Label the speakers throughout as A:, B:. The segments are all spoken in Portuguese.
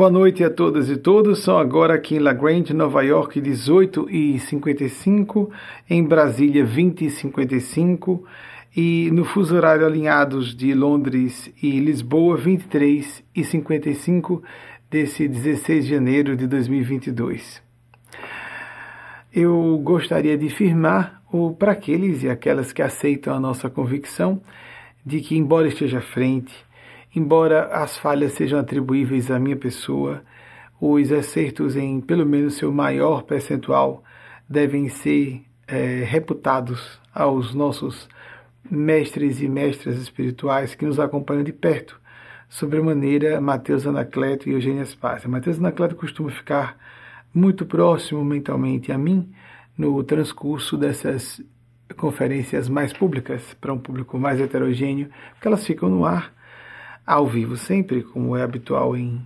A: Boa noite a todas e todos. São agora aqui em La Grande, Nova York, 18 e 55, em Brasília, 20 e 55, e no fuso horário alinhados de Londres e Lisboa, 23 e 55 desse 16 de janeiro de 2022. Eu gostaria de firmar para aqueles e aquelas que aceitam a nossa convicção de que, embora esteja à frente, Embora as falhas sejam atribuíveis à minha pessoa, os acertos em pelo menos seu maior percentual devem ser é, reputados aos nossos mestres e mestras espirituais que nos acompanham de perto, sobremaneira Mateus Anacleto e Eugênia Spácia. Mateus Anacleto costuma ficar muito próximo mentalmente a mim no transcurso dessas conferências mais públicas, para um público mais heterogêneo, porque elas ficam no ar ao vivo sempre, como é habitual em,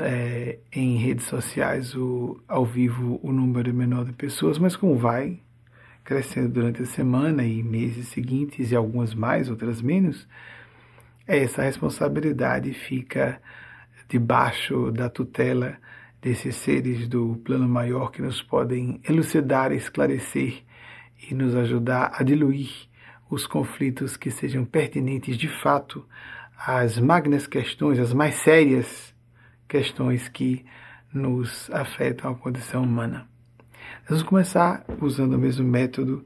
A: é, em redes sociais, o, ao vivo o número é menor de pessoas, mas como vai crescendo durante a semana e meses seguintes, e algumas mais, outras menos, essa responsabilidade fica debaixo da tutela desses seres do plano maior que nos podem elucidar, esclarecer e nos ajudar a diluir os conflitos que sejam pertinentes de fato as magnas questões, as mais sérias questões que nos afetam a condição humana. Nós vamos começar usando o mesmo método,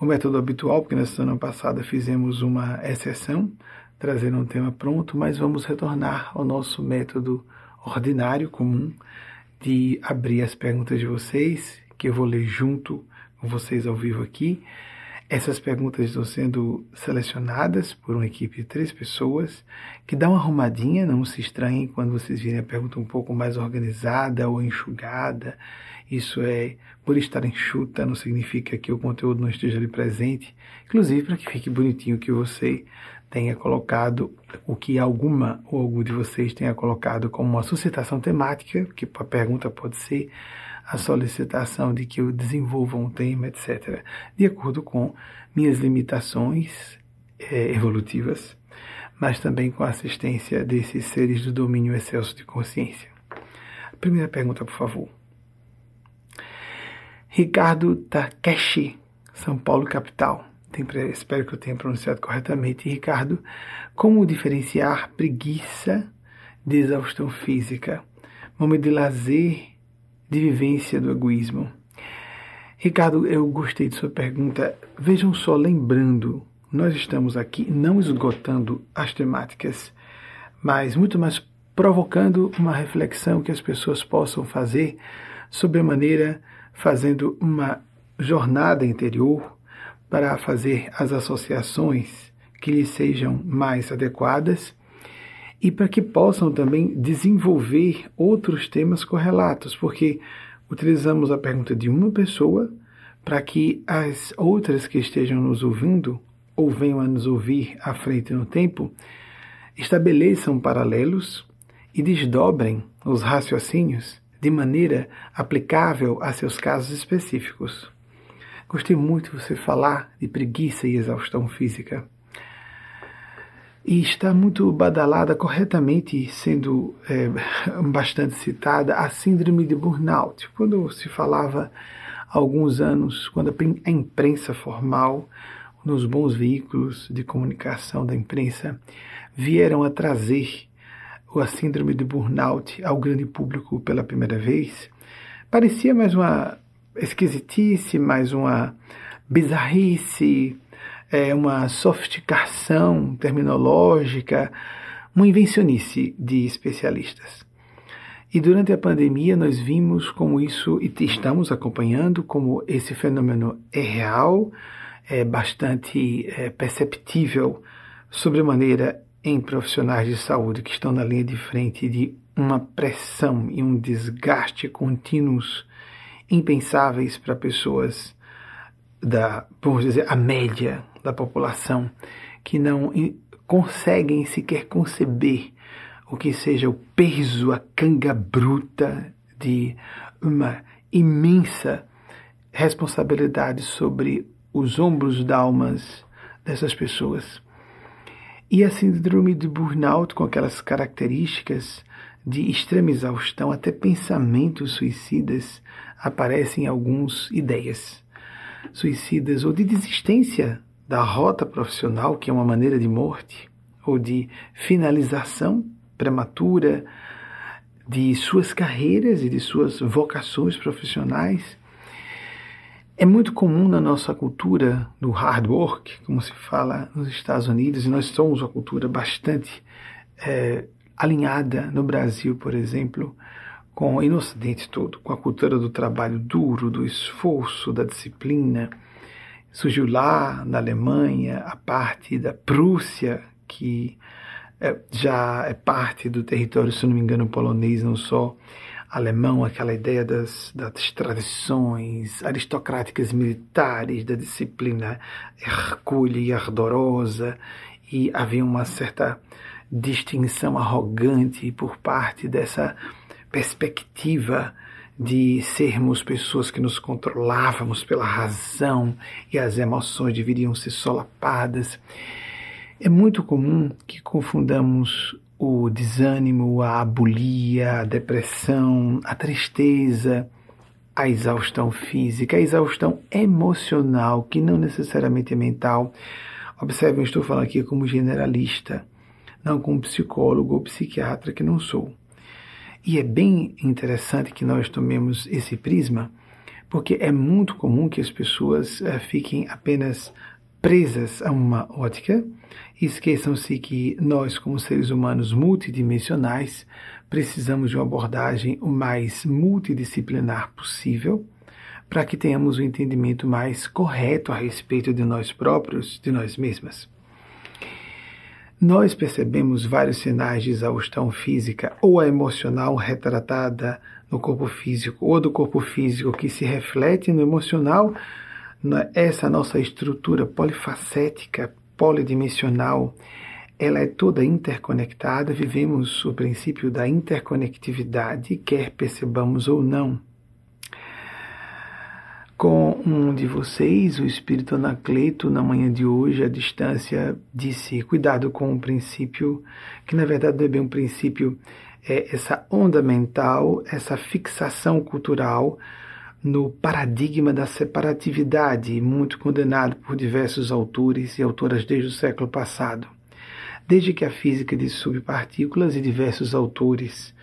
A: o método habitual, porque na semana passada fizemos uma exceção, trazendo um tema pronto, mas vamos retornar ao nosso método ordinário, comum, de abrir as perguntas de vocês, que eu vou ler junto com vocês ao vivo aqui, essas perguntas estão sendo selecionadas por uma equipe de três pessoas que dá uma arrumadinha, não se estranhem quando vocês virem a pergunta um pouco mais organizada ou enxugada. Isso é, por estar enxuta, não significa que o conteúdo não esteja ali presente, inclusive para que fique bonitinho que você tenha colocado o que alguma ou algum de vocês tenha colocado como uma suscitação temática, que a pergunta pode ser a solicitação de que eu desenvolva um tema, etc., de acordo com minhas limitações é, evolutivas, mas também com a assistência desses seres do domínio excelso de consciência. Primeira pergunta, por favor. Ricardo Takeshi, São Paulo, capital. espero que eu tenha pronunciado corretamente. Ricardo, como diferenciar preguiça de exaustão física? Momento de lazer de vivência do egoísmo. Ricardo, eu gostei de sua pergunta. Vejam só, lembrando, nós estamos aqui não esgotando as temáticas, mas muito mais provocando uma reflexão que as pessoas possam fazer sobre a maneira, fazendo uma jornada interior para fazer as associações que lhes sejam mais adequadas e para que possam também desenvolver outros temas correlatos, porque utilizamos a pergunta de uma pessoa para que as outras que estejam nos ouvindo ou venham a nos ouvir à frente no tempo estabeleçam paralelos e desdobrem os raciocínios de maneira aplicável a seus casos específicos. Gostei muito de você falar de preguiça e exaustão física e está muito badalada, corretamente sendo é, bastante citada, a síndrome de burnout. Quando se falava há alguns anos, quando a imprensa formal, nos bons veículos de comunicação da imprensa, vieram a trazer a síndrome de burnout ao grande público pela primeira vez, parecia mais uma esquisitice, mais uma bizarrice, é, uma sofisticação terminológica, uma invencionice de especialistas. E durante a pandemia nós vimos como isso, e estamos acompanhando como esse fenômeno é real, é bastante é, perceptível sobremaneira em profissionais de saúde que estão na linha de frente de uma pressão e um desgaste contínuos impensáveis para pessoas da, vamos dizer, a média da população que não conseguem sequer conceber o que seja o peso, a canga bruta de uma imensa responsabilidade sobre os ombros da almas dessas pessoas. E a síndrome de burnout, com aquelas características de extrema exaustão, até pensamentos suicidas aparecem algumas ideias suicidas ou de desistência da rota profissional, que é uma maneira de morte, ou de finalização prematura de suas carreiras e de suas vocações profissionais. É muito comum na nossa cultura do hard work, como se fala nos Estados Unidos, e nós somos uma cultura bastante é, alinhada no Brasil, por exemplo, com e no Ocidente todo, com a cultura do trabalho duro, do esforço, da disciplina. Surgiu lá na Alemanha a parte da Prússia, que é, já é parte do território, se não me engano, polonês, não só alemão, aquela ideia das, das tradições aristocráticas militares, da disciplina hercúlea e ardorosa, e havia uma certa distinção arrogante por parte dessa perspectiva de sermos pessoas que nos controlávamos pela razão e as emoções deveriam ser solapadas. É muito comum que confundamos o desânimo, a abulia, a depressão, a tristeza, a exaustão física, a exaustão emocional, que não necessariamente é mental. Observe, eu estou falando aqui como generalista, não como psicólogo ou psiquiatra, que não sou. E é bem interessante que nós tomemos esse prisma, porque é muito comum que as pessoas uh, fiquem apenas presas a uma ótica e esqueçam-se que nós, como seres humanos multidimensionais, precisamos de uma abordagem o mais multidisciplinar possível para que tenhamos o um entendimento mais correto a respeito de nós próprios, de nós mesmas nós percebemos vários sinais de exaustão física ou a emocional retratada no corpo físico, ou do corpo físico que se reflete no emocional, essa nossa estrutura polifacética, polidimensional, ela é toda interconectada, vivemos o princípio da interconectividade, quer percebamos ou não com um de vocês, o espírito Anacleto, na manhã de hoje, à distância, disse: cuidado com o princípio, que na verdade não é bem um princípio, é essa onda mental, essa fixação cultural no paradigma da separatividade, muito condenado por diversos autores e autoras desde o século passado. Desde que a física de subpartículas e diversos autores,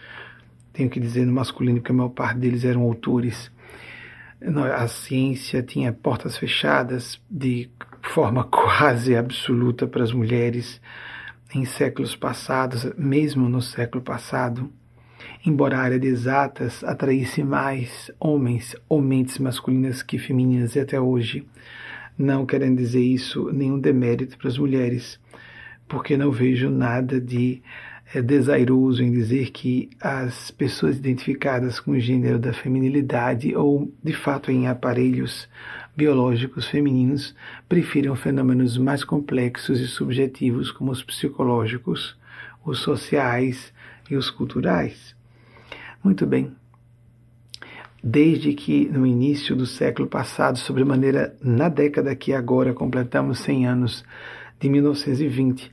A: tenho que dizer no masculino porque a maior parte deles eram autores, a ciência tinha portas fechadas de forma quase absoluta para as mulheres em séculos passados, mesmo no século passado. Embora a área de exatas atraísse mais homens ou mentes masculinas que femininas e até hoje, não querendo dizer isso nenhum demérito para as mulheres, porque não vejo nada de é desairoso em dizer que as pessoas identificadas com o gênero da feminilidade ou, de fato, em aparelhos biológicos femininos prefiram fenômenos mais complexos e subjetivos, como os psicológicos, os sociais e os culturais. Muito bem. Desde que no início do século passado, sobremaneira na década que agora completamos 100 anos, de 1920,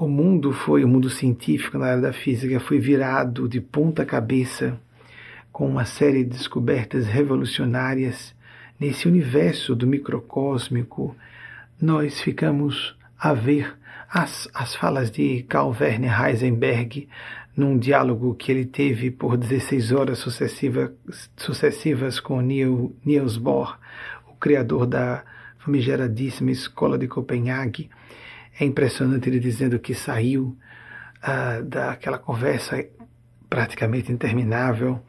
A: o mundo foi, o mundo científico na área da física foi virado de ponta cabeça com uma série de descobertas revolucionárias nesse universo do microcósmico. Nós ficamos a ver as, as falas de Carl Werner Heisenberg num diálogo que ele teve por 16 horas sucessiva, sucessivas com Niels Bohr, o criador da famigeradíssima Escola de Copenhague, é impressionante ele dizendo que saiu ah, daquela conversa praticamente interminável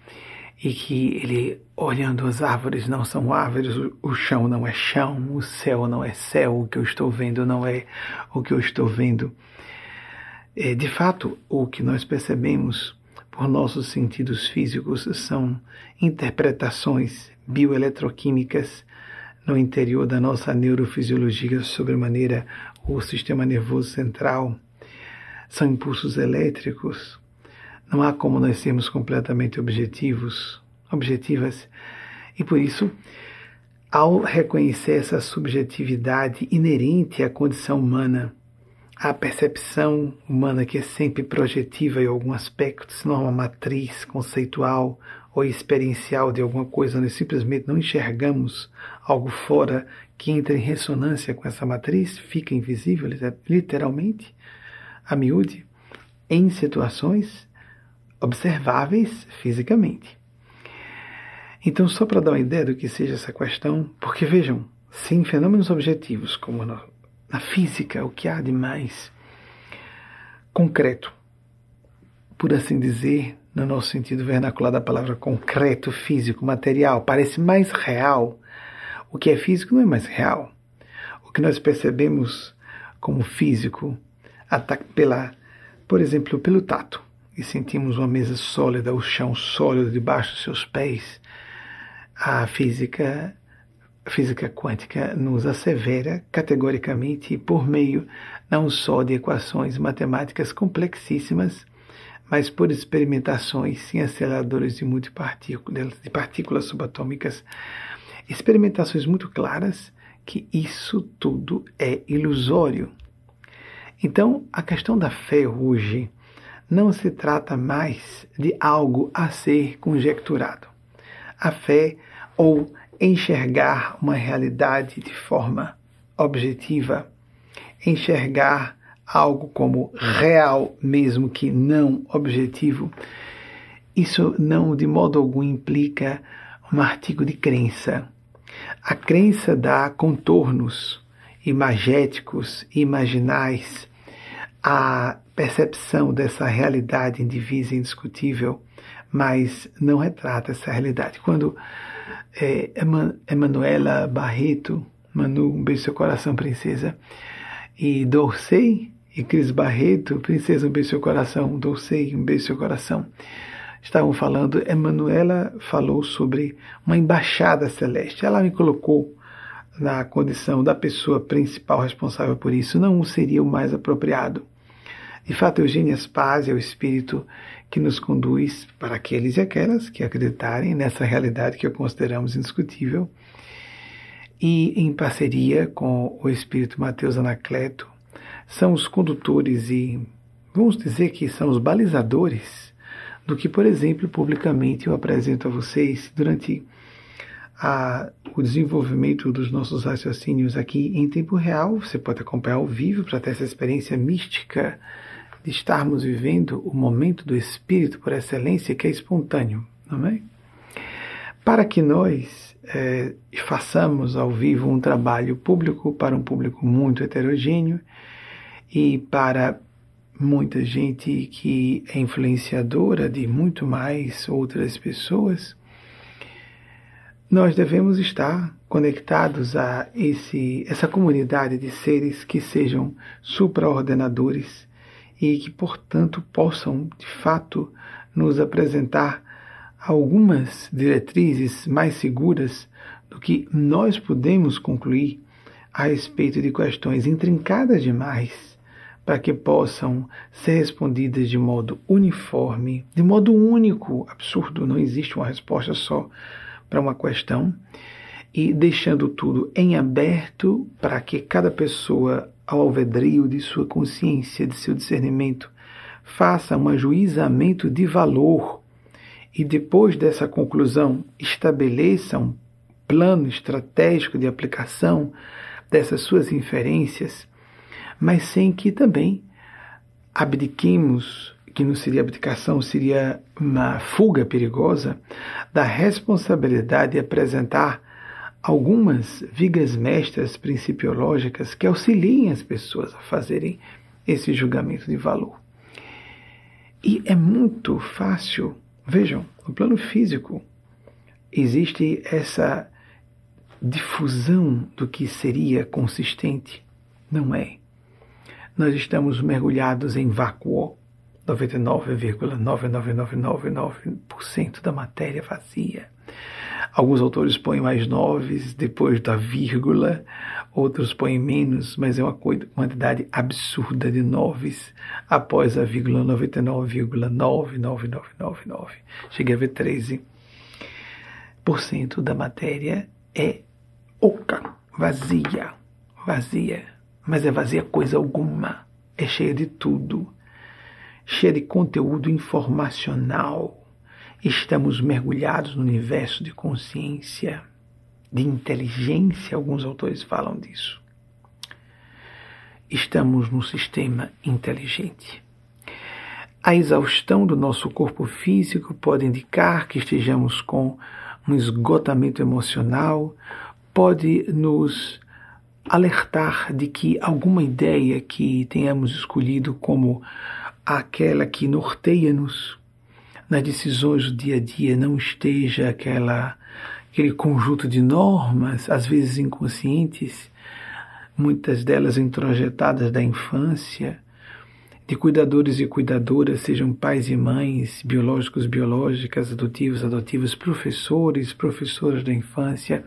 A: e que ele, olhando as árvores, não são árvores, o, o chão não é chão, o céu não é céu, o que eu estou vendo não é o que eu estou vendo. É, de fato, o que nós percebemos por nossos sentidos físicos são interpretações bioeletroquímicas no interior da nossa neurofisiologia sobre maneira o sistema nervoso central, são impulsos elétricos. Não há como nós sermos completamente objetivos, objetivas, e por isso, ao reconhecer essa subjetividade inerente à condição humana, a percepção humana que é sempre projetiva em algum aspecto, se não é uma matriz conceitual ou experiencial de alguma coisa, nós simplesmente não enxergamos algo fora que entra em ressonância com essa matriz, fica invisível, literalmente, a miúde, em situações observáveis fisicamente. Então, só para dar uma ideia do que seja essa questão, porque vejam, sem fenômenos objetivos, como na, na física, o que há de mais concreto, por assim dizer, no nosso sentido vernacular da palavra concreto, físico, material, parece mais real. O que é físico não é mais real. O que nós percebemos como físico pela, por exemplo, pelo tato, e sentimos uma mesa sólida, o chão sólido debaixo dos seus pés, a física a física quântica nos assevera categoricamente por meio não só de equações matemáticas complexíssimas, mas por experimentações em aceleradores de de partículas subatômicas, experimentações muito claras que isso tudo é ilusório. Então, a questão da fé hoje não se trata mais de algo a ser conjecturado. A fé ou enxergar uma realidade de forma objetiva, enxergar algo como real, mesmo que não objetivo, isso não de modo algum implica um artigo de crença. A crença dá contornos imagéticos, imaginais, à percepção dessa realidade indivisa e indiscutível, mas não retrata essa realidade. Quando é, Emanuela Barreto, Manu, um beijo seu coração, princesa, e Dorsey, e Cris Barreto, princesa, um beijo seu coração, Dorsey, um beijo seu coração, estavam falando, Emanuela falou sobre uma embaixada celeste. Ela me colocou na condição da pessoa principal responsável por isso, não seria o mais apropriado. De fato, Eugênia Spaz é o espírito que nos conduz para aqueles e aquelas que acreditarem nessa realidade que consideramos indiscutível. E em parceria com o espírito Mateus Anacleto, são os condutores e vamos dizer que são os balizadores do que, por exemplo, publicamente eu apresento a vocês durante a, o desenvolvimento dos nossos raciocínios aqui em tempo real. Você pode acompanhar ao vivo para ter essa experiência mística de estarmos vivendo o momento do Espírito por excelência que é espontâneo, não é? Para que nós é, façamos ao vivo um trabalho público para um público muito heterogêneo e para muita gente que é influenciadora de muito mais outras pessoas, nós devemos estar conectados a esse, essa comunidade de seres que sejam supraordenadores e que, portanto, possam, de fato, nos apresentar algumas diretrizes mais seguras do que nós podemos concluir a respeito de questões intrincadas demais para que possam ser respondidas de modo uniforme, de modo único, absurdo, não existe uma resposta só para uma questão, e deixando tudo em aberto para que cada pessoa ao alvedrio de sua consciência, de seu discernimento, faça um ajuizamento de valor e depois dessa conclusão estabeleça um plano estratégico de aplicação dessas suas inferências, mas sem que também abdiquemos, que não seria abdicação, seria uma fuga perigosa, da responsabilidade de apresentar algumas vigas mestras principiológicas que auxiliem as pessoas a fazerem esse julgamento de valor. E é muito fácil, vejam, no plano físico existe essa difusão do que seria consistente. Não é. Nós estamos mergulhados em vácuo. 99,99999% da matéria vazia. Alguns autores põem mais noves depois da vírgula, outros põem menos, mas é uma quantidade absurda de noves após a vírgula 99,99999. Cheguei a ver 13% da matéria é oca, vazia, vazia, mas é vazia coisa alguma. é cheia de tudo, cheia de conteúdo informacional. Estamos mergulhados no universo de consciência, de inteligência, alguns autores falam disso. Estamos num sistema inteligente. A exaustão do nosso corpo físico pode indicar que estejamos com um esgotamento emocional, pode nos alertar de que alguma ideia que tenhamos escolhido como aquela que norteia-nos nas decisões do dia a dia não esteja aquela aquele conjunto de normas, às vezes inconscientes, muitas delas introjetadas da infância, de cuidadores e cuidadoras, sejam pais e mães, biológicos, biológicas, adotivos, adotivas, professores, professoras da infância,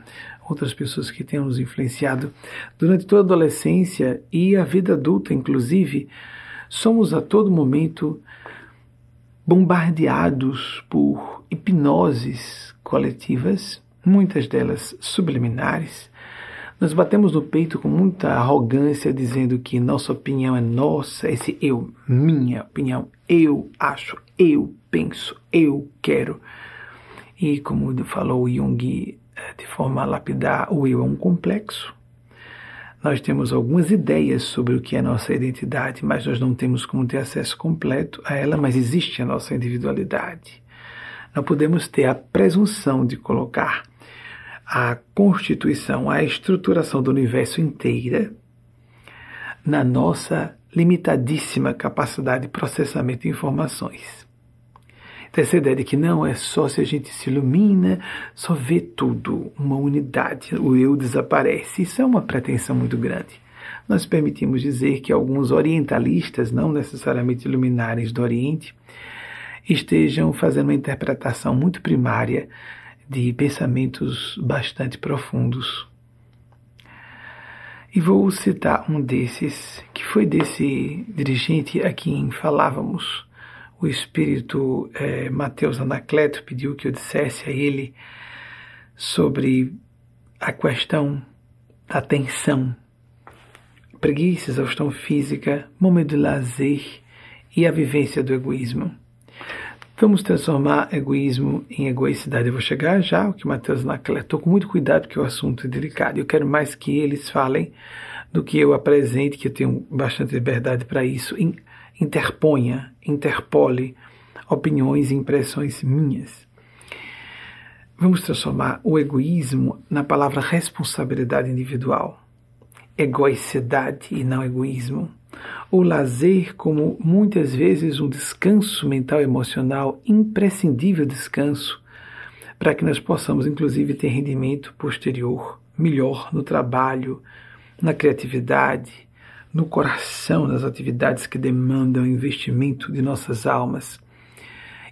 A: outras pessoas que tenham nos influenciado durante toda a adolescência e a vida adulta, inclusive, somos a todo momento bombardeados por hipnoses coletivas, muitas delas subliminares, nós batemos no peito com muita arrogância, dizendo que nossa opinião é nossa, esse eu, minha opinião, eu acho, eu penso, eu quero. E como falou Jung de forma lapidar, o eu é um complexo. Nós temos algumas ideias sobre o que é nossa identidade, mas nós não temos como ter acesso completo a ela, mas existe a nossa individualidade. Não podemos ter a presunção de colocar a constituição, a estruturação do universo inteira na nossa limitadíssima capacidade de processamento de informações. Então, essa ideia de que não é só se a gente se ilumina, só vê tudo, uma unidade, o eu desaparece. Isso é uma pretensão muito grande. Nós permitimos dizer que alguns orientalistas, não necessariamente iluminares do Oriente, estejam fazendo uma interpretação muito primária de pensamentos bastante profundos. E vou citar um desses, que foi desse dirigente a quem falávamos. O espírito é, Mateus Anacleto pediu que eu dissesse a ele sobre a questão da atenção, preguiça, exaustão física, momento de lazer e a vivência do egoísmo. Vamos transformar egoísmo em egoicidade. Eu vou chegar já, o que Mateus Naclé. Estou com muito cuidado porque o assunto é delicado. Eu quero mais que eles falem do que eu apresente, que eu tenho bastante liberdade para isso. Interponha, interpole opiniões e impressões minhas. Vamos transformar o egoísmo na palavra responsabilidade individual. Egoicidade e não egoísmo o lazer como muitas vezes um descanso mental e emocional, imprescindível descanso, para que nós possamos inclusive ter rendimento posterior melhor no trabalho, na criatividade, no coração, nas atividades que demandam investimento de nossas almas.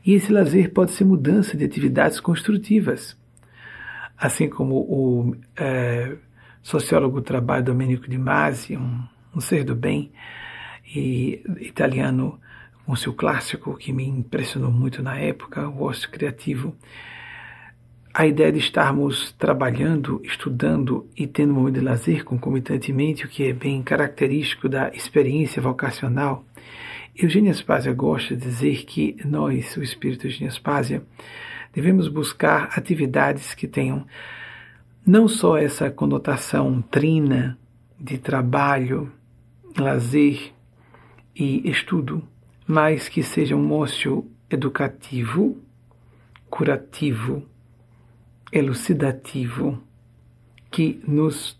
A: E esse lazer pode ser mudança de atividades construtivas. Assim como o é, sociólogo do trabalho Domenico Di Masi, um, um ser do bem, e italiano com seu clássico que me impressionou muito na época, o ócio criativo. A ideia de estarmos trabalhando, estudando e tendo um momento de lazer concomitantemente, o que é bem característico da experiência vocacional. Eugênia Aspásia gosta de dizer que nós, o espírito Eugênia Aspásia, devemos buscar atividades que tenham não só essa conotação trina de trabalho, lazer, e estudo, mas que seja um ócio educativo, curativo, elucidativo, que nos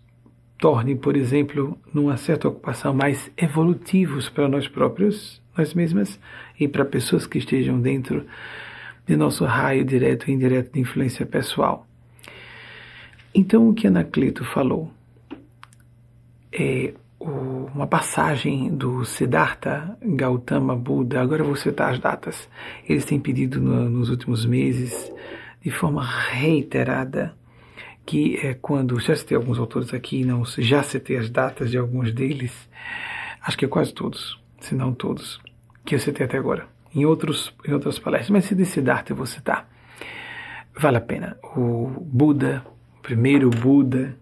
A: torne, por exemplo, numa certa ocupação mais evolutivos para nós próprios, nós mesmas e para pessoas que estejam dentro de nosso raio direto e indireto de influência pessoal. Então, o que Anacleto falou é uma passagem do Siddhartha Gautama Buda, agora vou citar as datas, eles têm pedido no, nos últimos meses, de forma reiterada, que é quando, já citei alguns autores aqui, não já citei as datas de alguns deles, acho que quase todos, se não todos, que eu citei até agora, em, outros, em outras palestras, mas se de Siddhartha eu vou citar. Vale a pena. O Buda, o primeiro Buda,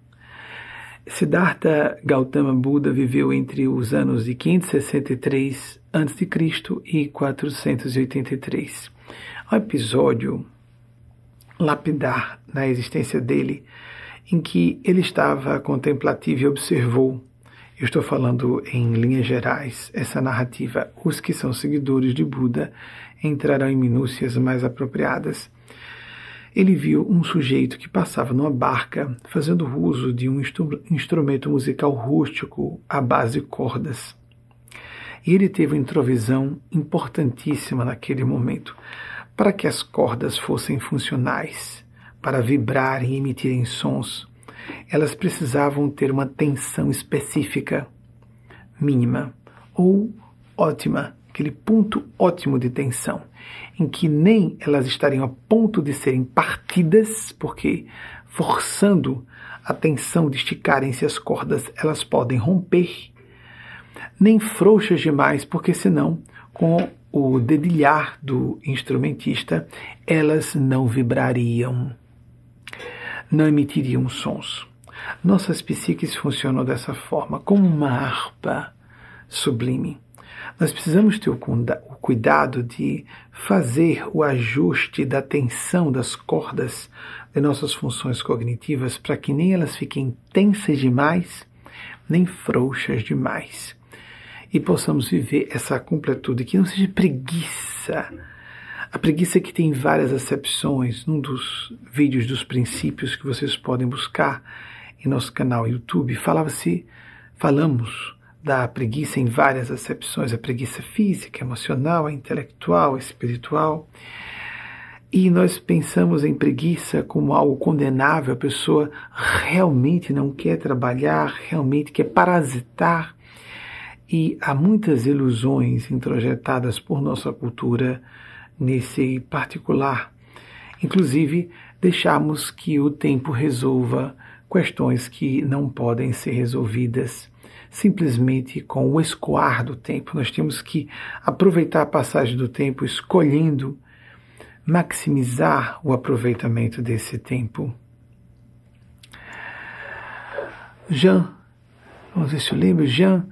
A: Siddhartha Gautama Buda viveu entre os anos de 563 a.C. e 483. Um episódio lapidar na existência dele, em que ele estava contemplativo e observou. Eu estou falando em linhas gerais essa narrativa. Os que são seguidores de Buda entrarão em minúcias mais apropriadas ele viu um sujeito que passava numa barca fazendo uso de um instrumento musical rústico à base de cordas. E ele teve uma introvisão importantíssima naquele momento. Para que as cordas fossem funcionais, para vibrarem e emitirem sons, elas precisavam ter uma tensão específica, mínima ou ótima, aquele ponto ótimo de tensão em que nem elas estariam a ponto de serem partidas, porque forçando a tensão de esticarem-se as cordas, elas podem romper, nem frouxas demais, porque senão, com o dedilhar do instrumentista, elas não vibrariam, não emitiriam sons. Nossas psiques funcionam dessa forma, como uma harpa sublime. Nós precisamos ter o cuidado de fazer o ajuste da tensão das cordas de nossas funções cognitivas para que nem elas fiquem tensas demais, nem frouxas demais. E possamos viver essa completude, que não seja preguiça. A preguiça que tem várias acepções, num dos vídeos dos princípios que vocês podem buscar em nosso canal YouTube, falava-se, falamos da preguiça em várias acepções, a preguiça física, emocional, intelectual, espiritual. E nós pensamos em preguiça como algo condenável, a pessoa realmente não quer trabalhar, realmente quer parasitar. E há muitas ilusões introjetadas por nossa cultura nesse particular. Inclusive, deixamos que o tempo resolva questões que não podem ser resolvidas simplesmente com o escoar do tempo. Nós temos que aproveitar a passagem do tempo, escolhendo maximizar o aproveitamento desse tempo. Jean, vamos ver se eu lembro, Jean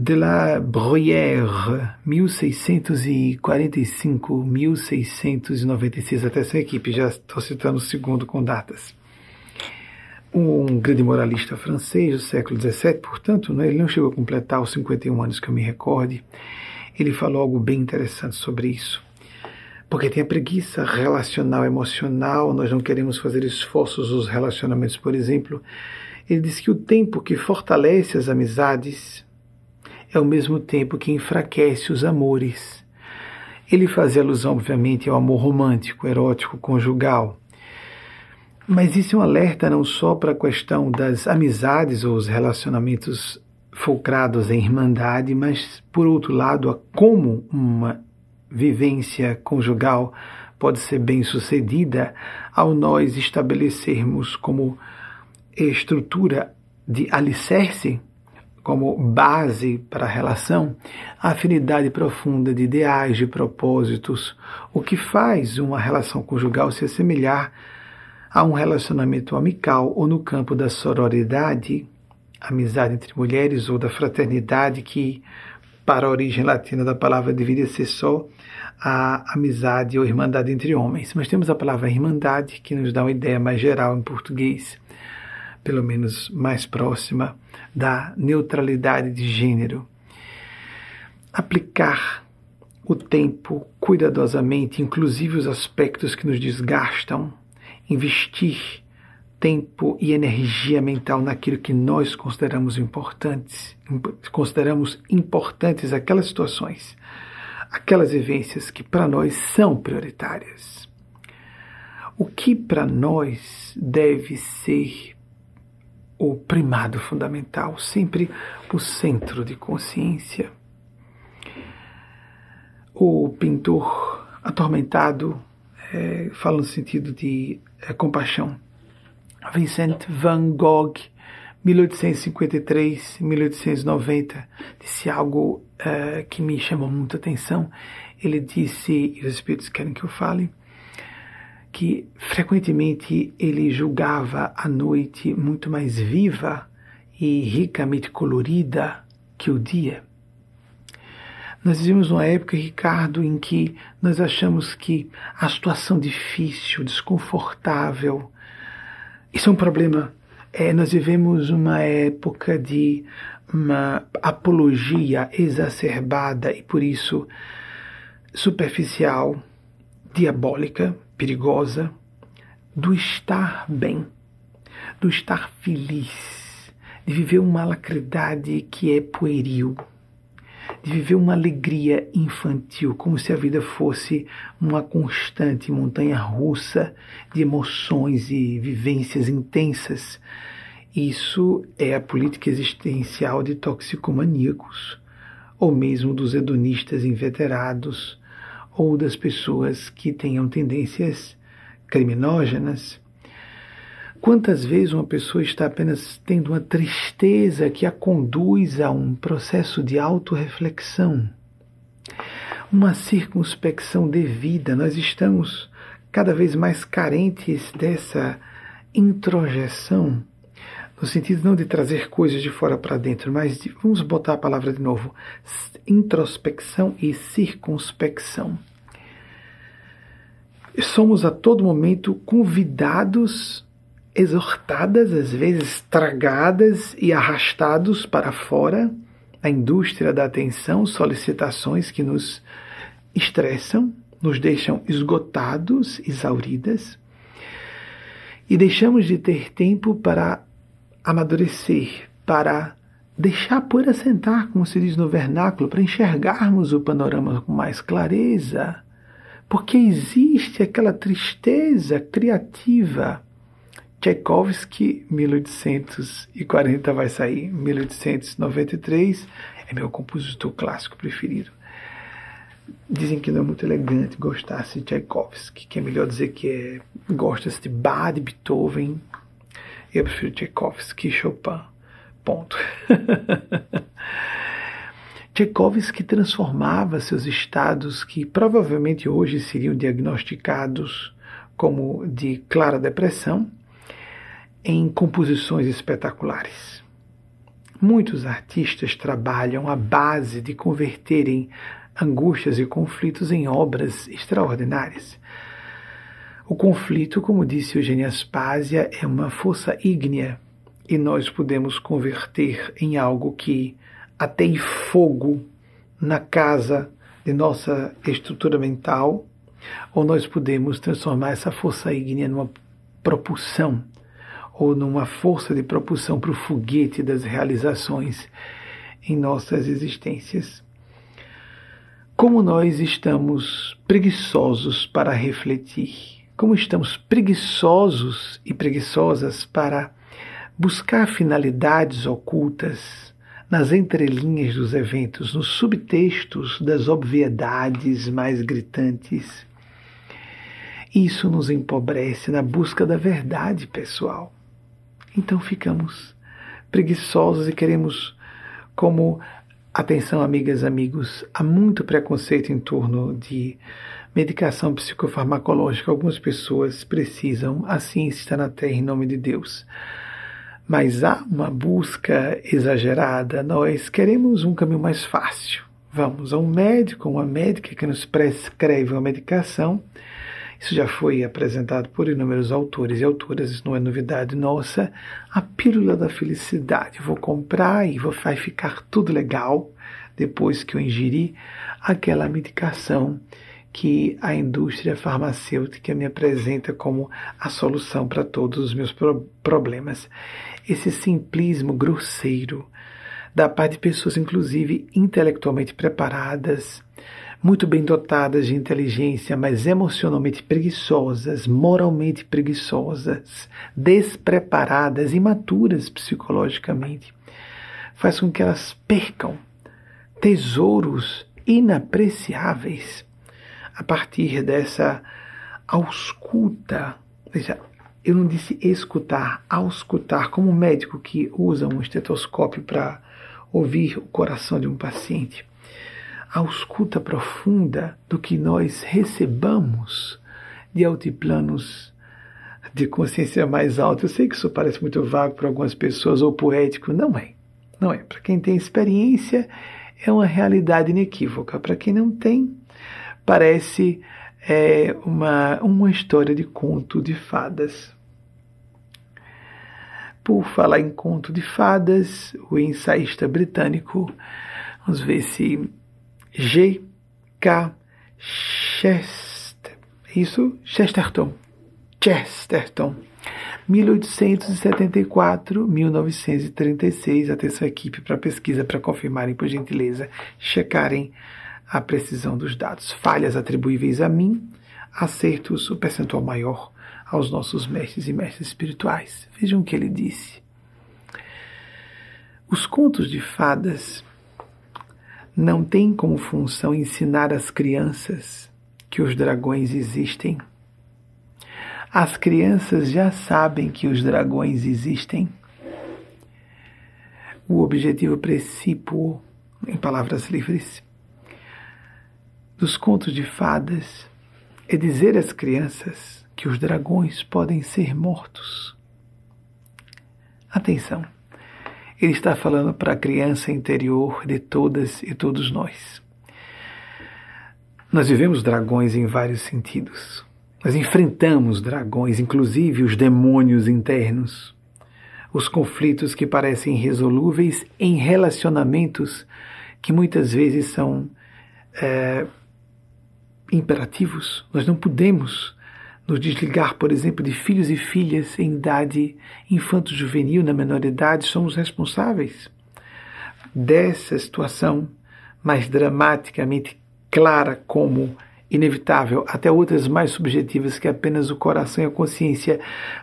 A: de la Bruyère, 1645-1696, até essa equipe, já estou citando o segundo com datas um grande moralista francês do século XVII, portanto, né, ele não chegou a completar os 51 anos que eu me recorde, ele falou algo bem interessante sobre isso. Porque tem a preguiça relacional, emocional, nós não queremos fazer esforços nos relacionamentos, por exemplo. Ele diz que o tempo que fortalece as amizades é o mesmo tempo que enfraquece os amores. Ele fazia alusão, obviamente, ao amor romântico, erótico, conjugal mas isso é um alerta não só para a questão das amizades ou os relacionamentos fulcrados em irmandade, mas, por outro lado, a como uma vivência conjugal pode ser bem sucedida ao nós estabelecermos como estrutura de alicerce, como base para a relação, a afinidade profunda de ideais, de propósitos, o que faz uma relação conjugal se assemelhar a um relacionamento amical ou no campo da sororidade, amizade entre mulheres ou da fraternidade, que para a origem latina da palavra deveria ser só a amizade ou irmandade entre homens. Mas temos a palavra irmandade, que nos dá uma ideia mais geral em português, pelo menos mais próxima da neutralidade de gênero. Aplicar o tempo cuidadosamente, inclusive os aspectos que nos desgastam, investir tempo e energia mental naquilo que nós consideramos importantes, consideramos importantes aquelas situações, aquelas vivências que para nós são prioritárias. O que para nós deve ser o primado fundamental, sempre o centro de consciência. O pintor atormentado é, fala no sentido de a compaixão. Vincent van Gogh, 1853-1890, disse algo uh, que me chamou muita atenção. Ele disse, e os espíritos querem que eu fale, que frequentemente ele julgava a noite muito mais viva e ricamente colorida que o dia. Nós vivemos uma época, Ricardo, em que nós achamos que a situação difícil, desconfortável, isso é um problema. É, nós vivemos uma época de uma apologia exacerbada e por isso superficial, diabólica, perigosa, do estar bem, do estar feliz, de viver uma alacridade que é pueril, de viver uma alegria infantil, como se a vida fosse uma constante montanha russa de emoções e vivências intensas. Isso é a política existencial de toxicomaníacos, ou mesmo dos hedonistas inveterados, ou das pessoas que tenham tendências criminógenas. Quantas vezes uma pessoa está apenas tendo uma tristeza que a conduz a um processo de autorreflexão, uma circunspecção devida? Nós estamos cada vez mais carentes dessa introjeção, no sentido não de trazer coisas de fora para dentro, mas de, vamos botar a palavra de novo: introspecção e circunspecção somos a todo momento convidados, exortadas, às vezes tragadas e arrastados para fora da indústria da atenção, solicitações que nos estressam, nos deixam esgotados, exauridas, e deixamos de ter tempo para amadurecer, para deixar por assentar, como se diz no vernáculo, para enxergarmos o panorama com mais clareza porque existe aquela tristeza criativa. Tchaikovsky, 1840 vai sair, 1893 é meu compositor clássico preferido. Dizem que não é muito elegante gostar-se de Tchaikovsky, que é melhor dizer que é gosta-se de Bach, de Beethoven. Eu prefiro Tchaikovsky e Chopin. Ponto. Tchaikovsky transformava seus estados, que provavelmente hoje seriam diagnosticados como de clara depressão, em composições espetaculares. Muitos artistas trabalham à base de converterem angústias e conflitos em obras extraordinárias. O conflito, como disse Eugênia Aspásia, é uma força ígnea e nós podemos converter em algo que até fogo na casa de nossa estrutura mental, ou nós podemos transformar essa força ígnea numa propulsão, ou numa força de propulsão para o foguete das realizações em nossas existências. Como nós estamos preguiçosos para refletir, como estamos preguiçosos e preguiçosas para buscar finalidades ocultas nas entrelinhas dos eventos, nos subtextos das obviedades mais gritantes. Isso nos empobrece na busca da verdade pessoal. Então ficamos preguiçosos e queremos, como atenção, amigas, amigos, há muito preconceito em torno de medicação psicofarmacológica. Algumas pessoas precisam, a ciência está na terra em nome de Deus mas há uma busca exagerada. Nós queremos um caminho mais fácil. Vamos a um médico, uma médica que nos prescreve uma medicação. Isso já foi apresentado por inúmeros autores e autoras, isso não é novidade nossa. A pílula da felicidade. Vou comprar e vou, vai ficar tudo legal depois que eu ingerir aquela medicação que a indústria farmacêutica me apresenta como a solução para todos os meus pro problemas esse simplismo grosseiro da parte de pessoas, inclusive intelectualmente preparadas, muito bem dotadas de inteligência, mas emocionalmente preguiçosas, moralmente preguiçosas, despreparadas, imaturas psicologicamente, faz com que elas percam tesouros inapreciáveis a partir dessa ausculta, veja, eu não disse escutar, auscultar, como um médico que usa um estetoscópio para ouvir o coração de um paciente. A ausculta profunda do que nós recebamos de altiplanos de consciência mais alta. Eu sei que isso parece muito vago para algumas pessoas ou poético. Não é. Não é. Para quem tem experiência, é uma realidade inequívoca. Para quem não tem, parece é, uma, uma história de conto de fadas. Por falar em conto de fadas, o ensaísta britânico, vamos ver se G. K. Chester, é isso? Chesterton. Chesterton. 1874-1936. Atenção, equipe, para pesquisa, para confirmarem, por gentileza, checarem a precisão dos dados. Falhas atribuíveis a mim, acertos, o percentual maior aos nossos mestres e mestres espirituais. Vejam o que ele disse. Os contos de fadas não têm como função ensinar às crianças que os dragões existem. As crianças já sabem que os dragões existem. O objetivo precípuo, em palavras livres, dos contos de fadas é dizer às crianças que os dragões podem ser mortos. Atenção, ele está falando para a criança interior de todas e todos nós. Nós vivemos dragões em vários sentidos. Nós enfrentamos dragões, inclusive os demônios internos, os conflitos que parecem irresolúveis em relacionamentos que muitas vezes são é, imperativos. Nós não podemos nos desligar, por exemplo, de filhos e filhas em idade infanto-juvenil, na menor idade, somos responsáveis dessa situação mais dramaticamente clara como inevitável, até outras mais subjetivas que apenas o coração e a consciência.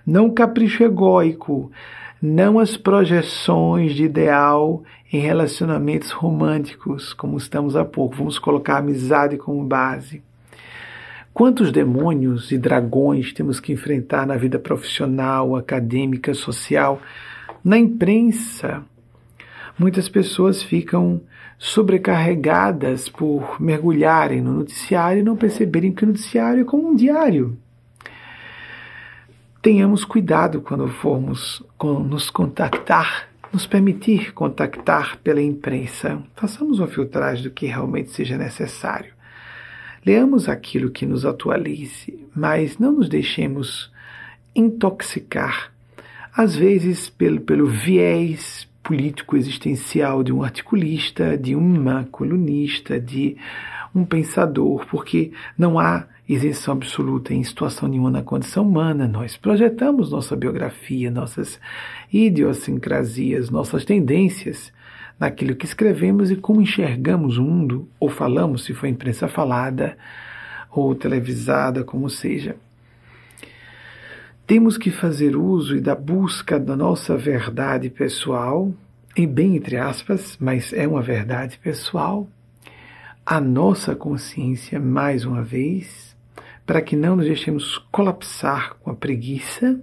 A: Não capricho egóico, não as projeções de ideal em relacionamentos românticos, como estamos há pouco. Vamos colocar a amizade como base. Quantos demônios e dragões temos que enfrentar na vida profissional, acadêmica, social, na imprensa? Muitas pessoas ficam sobrecarregadas por mergulharem no noticiário e não perceberem que o noticiário é como um diário. Tenhamos cuidado quando formos nos contactar, nos permitir contactar pela imprensa. Façamos uma filtragem do que realmente seja necessário. Leamos aquilo que nos atualize, mas não nos deixemos intoxicar, às vezes pelo, pelo viés político existencial de um articulista, de uma colunista, de um pensador, porque não há isenção absoluta em situação nenhuma na condição humana. Nós projetamos nossa biografia, nossas idiosincrasias, nossas tendências naquilo que escrevemos e como enxergamos o mundo, ou falamos, se for imprensa falada ou televisada, como seja. Temos que fazer uso e da busca da nossa verdade pessoal, e bem entre aspas, mas é uma verdade pessoal, a nossa consciência, mais uma vez, para que não nos deixemos colapsar com a preguiça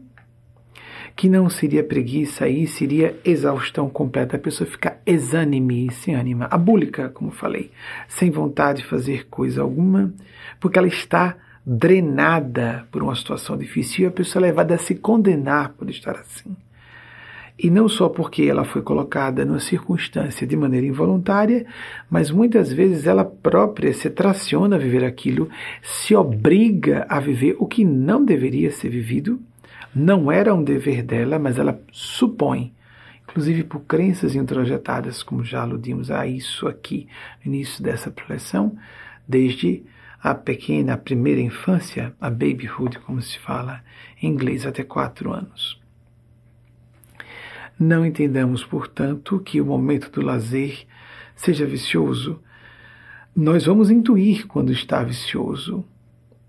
A: que não seria preguiça aí, seria exaustão completa. A pessoa fica exânime, sem ânima, abúlica, como falei, sem vontade de fazer coisa alguma, porque ela está drenada por uma situação difícil e a pessoa é levada a se condenar por estar assim. E não só porque ela foi colocada numa circunstância de maneira involuntária, mas muitas vezes ela própria se traciona a viver aquilo, se obriga a viver o que não deveria ser vivido não era um dever dela, mas ela supõe, inclusive por crenças introjetadas, como já aludimos a isso aqui no início dessa preleção, desde a pequena, a primeira infância, a babyhood, como se fala em inglês, até quatro anos. Não entendamos, portanto, que o momento do lazer seja vicioso. Nós vamos intuir quando está vicioso.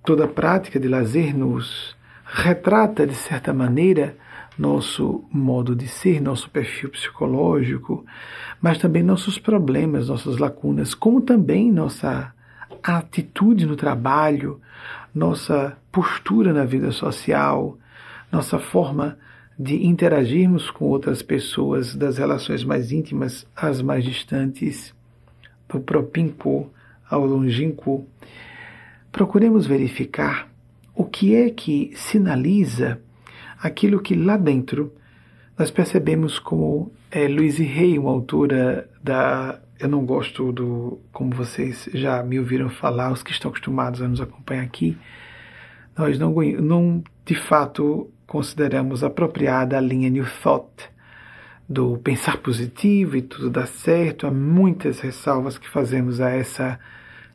A: Toda prática de lazer nos retrata, de certa maneira, nosso modo de ser, nosso perfil psicológico, mas também nossos problemas, nossas lacunas, como também nossa atitude no trabalho, nossa postura na vida social, nossa forma de interagirmos com outras pessoas, das relações mais íntimas às mais distantes, do propínquo ao longínquo. Procuremos verificar o que é que sinaliza aquilo que lá dentro nós percebemos como é, Louise Hay, uma autora da. Eu não gosto do. Como vocês já me ouviram falar, os que estão acostumados a nos acompanhar aqui, nós não, não de fato consideramos apropriada a linha New Thought do pensar positivo e tudo dá certo. Há muitas ressalvas que fazemos a essa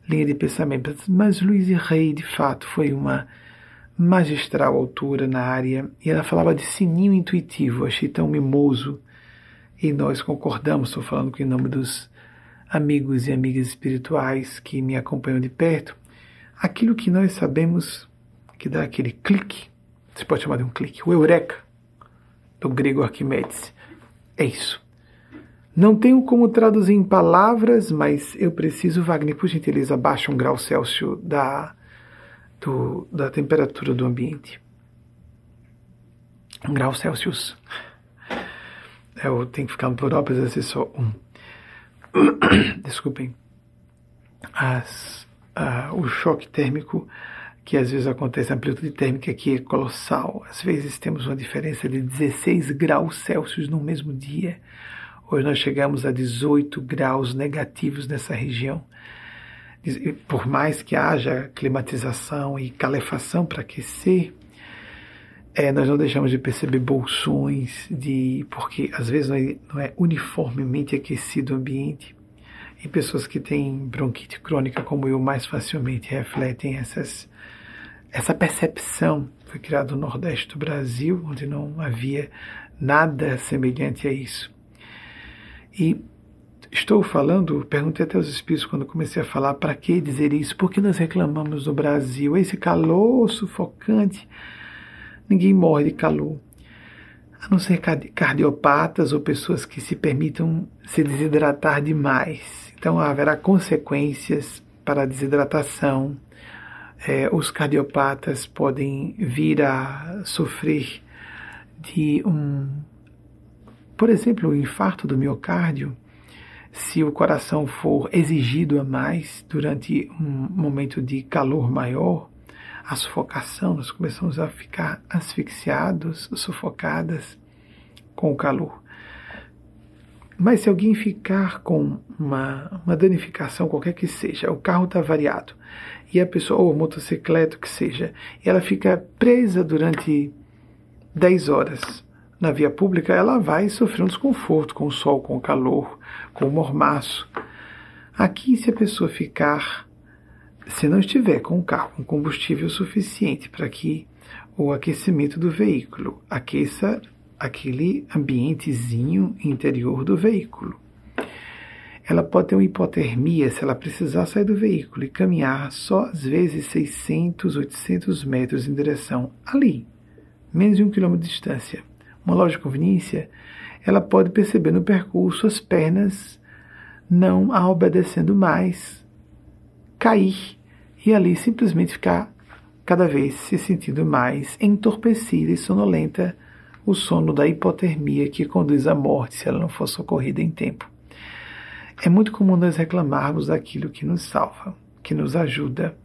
A: linha de pensamento, mas Louise Hay, de fato, foi uma magistral autora na área e ela falava de sininho intuitivo. Achei tão mimoso e nós concordamos. Estou falando em nome dos amigos e amigas espirituais que me acompanham de perto. Aquilo que nós sabemos que dá aquele clique, se pode chamar de um clique, o eureka, do grego Arquimedes. É isso. Não tenho como traduzir em palavras, mas eu preciso, Wagner, por gentileza, abaixa um grau Celsius da, do, da temperatura do ambiente. Um grau Celsius. Eu tenho que ficar no plural, precisa ser só um. Desculpem. As, o choque térmico que às vezes acontece, a amplitude térmica aqui é colossal. Às vezes temos uma diferença de 16 graus Celsius no mesmo dia. Hoje nós chegamos a 18 graus negativos nessa região. Por mais que haja climatização e calefação para aquecer, é, nós não deixamos de perceber bolsões, de, porque às vezes não é, não é uniformemente aquecido o ambiente. E pessoas que têm bronquite crônica, como eu, mais facilmente refletem essas essa percepção foi criada no Nordeste do Brasil, onde não havia nada semelhante a isso. E estou falando, perguntei até aos espíritos quando comecei a falar, para que dizer isso? Por que nós reclamamos do Brasil? Esse calor sufocante, ninguém morre de calor. A não ser cardiopatas ou pessoas que se permitam se desidratar demais. Então haverá consequências para a desidratação, é, os cardiopatas podem vir a sofrer de um, por exemplo, um infarto do miocárdio, se o coração for exigido a mais durante um momento de calor maior, a sufocação, nós começamos a ficar asfixiados, sufocadas com o calor. Mas se alguém ficar com uma, uma danificação, qualquer que seja, o carro está variado, e a pessoa, ou a motocicleta, que seja, ela fica presa durante 10 horas na via pública, ela vai sofrer um desconforto com o sol, com o calor, com mormaço. Aqui, se a pessoa ficar, se não estiver com o carro com combustível suficiente para que o aquecimento do veículo aqueça aquele ambientezinho interior do veículo. Ela pode ter uma hipotermia se ela precisar sair do veículo e caminhar só às vezes 600, 800 metros em direção ali, menos de um quilômetro de distância. Uma loja de conveniência, ela pode perceber no percurso as pernas não a obedecendo mais, cair e ali simplesmente ficar cada vez se sentindo mais entorpecida e sonolenta o sono da hipotermia que conduz à morte se ela não for socorrida em tempo. É muito comum nós reclamarmos daquilo que nos salva, que nos ajuda.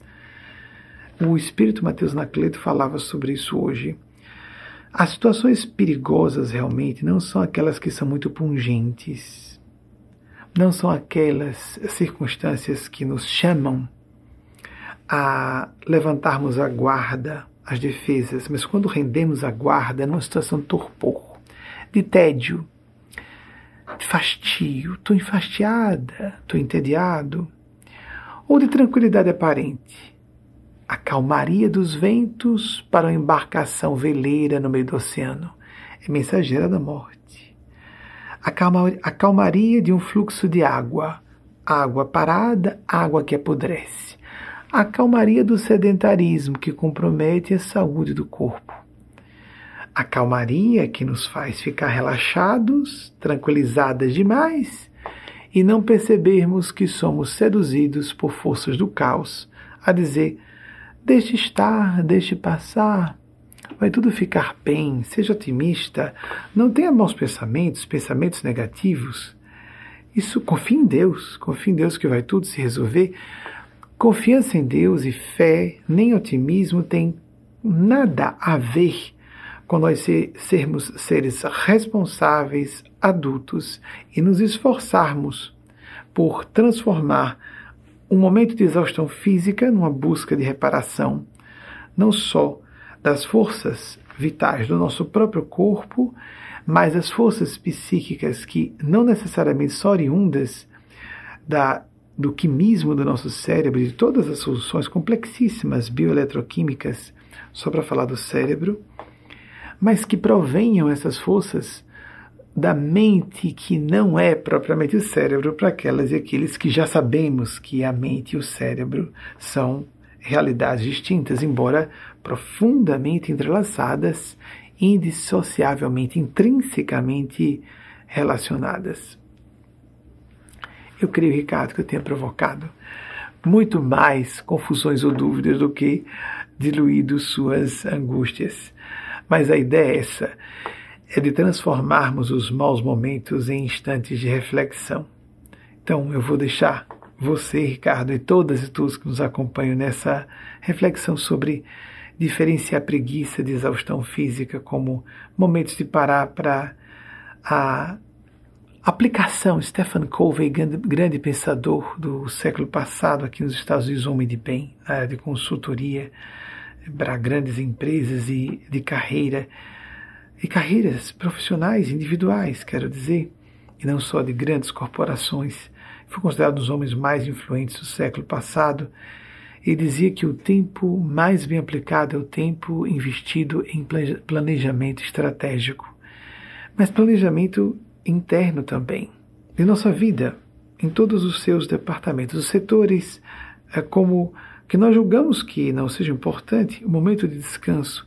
A: O espírito Mateus Nacleto falava sobre isso hoje. As situações perigosas realmente não são aquelas que são muito pungentes, não são aquelas circunstâncias que nos chamam a levantarmos a guarda as defesas, mas quando rendemos a guarda numa situação de torpor, de tédio, de fastio, estou enfastiada, estou entediado, ou de tranquilidade aparente, a calmaria dos ventos para uma embarcação veleira no meio do oceano é mensageira da morte. A, calma, a calmaria de um fluxo de água, água parada, água que apodrece a calmaria do sedentarismo que compromete a saúde do corpo. A calmaria que nos faz ficar relaxados, tranquilizadas demais e não percebermos que somos seduzidos por forças do caos a dizer: deixe estar, deixe passar, vai tudo ficar bem, seja otimista, não tenha maus pensamentos, pensamentos negativos. Isso, confie em Deus, confie em Deus que vai tudo se resolver. Confiança em Deus e fé, nem otimismo tem nada a ver com nós ser, sermos seres responsáveis, adultos e nos esforçarmos por transformar um momento de exaustão física numa busca de reparação, não só das forças vitais do nosso próprio corpo, mas as forças psíquicas que não necessariamente são oriundas da, do quimismo do nosso cérebro, de todas as soluções complexíssimas bioeletroquímicas, só para falar do cérebro, mas que provenham essas forças da mente que não é propriamente o cérebro para aquelas e aqueles que já sabemos que a mente e o cérebro são realidades distintas, embora profundamente entrelaçadas, indissociavelmente, intrinsecamente relacionadas. Eu creio, Ricardo, que eu tenha provocado muito mais confusões ou dúvidas do que diluído suas angústias. Mas a ideia é essa, é de transformarmos os maus momentos em instantes de reflexão. Então eu vou deixar você, Ricardo, e todas e todos que nos acompanham nessa reflexão sobre diferenciar preguiça de exaustão física como momentos de parar para a aplicação. Stephen Covey, grande, pensador do século passado aqui nos Estados Unidos, homem de bem, área de consultoria para grandes empresas e de carreira, e carreiras profissionais, individuais, quero dizer, e não só de grandes corporações. Foi considerado um dos homens mais influentes do século passado ele dizia que o tempo mais bem aplicado é o tempo investido em planejamento estratégico, mas planejamento interno também, de nossa vida, em todos os seus departamentos, os setores, é como que nós julgamos que não seja importante, o momento de descanso.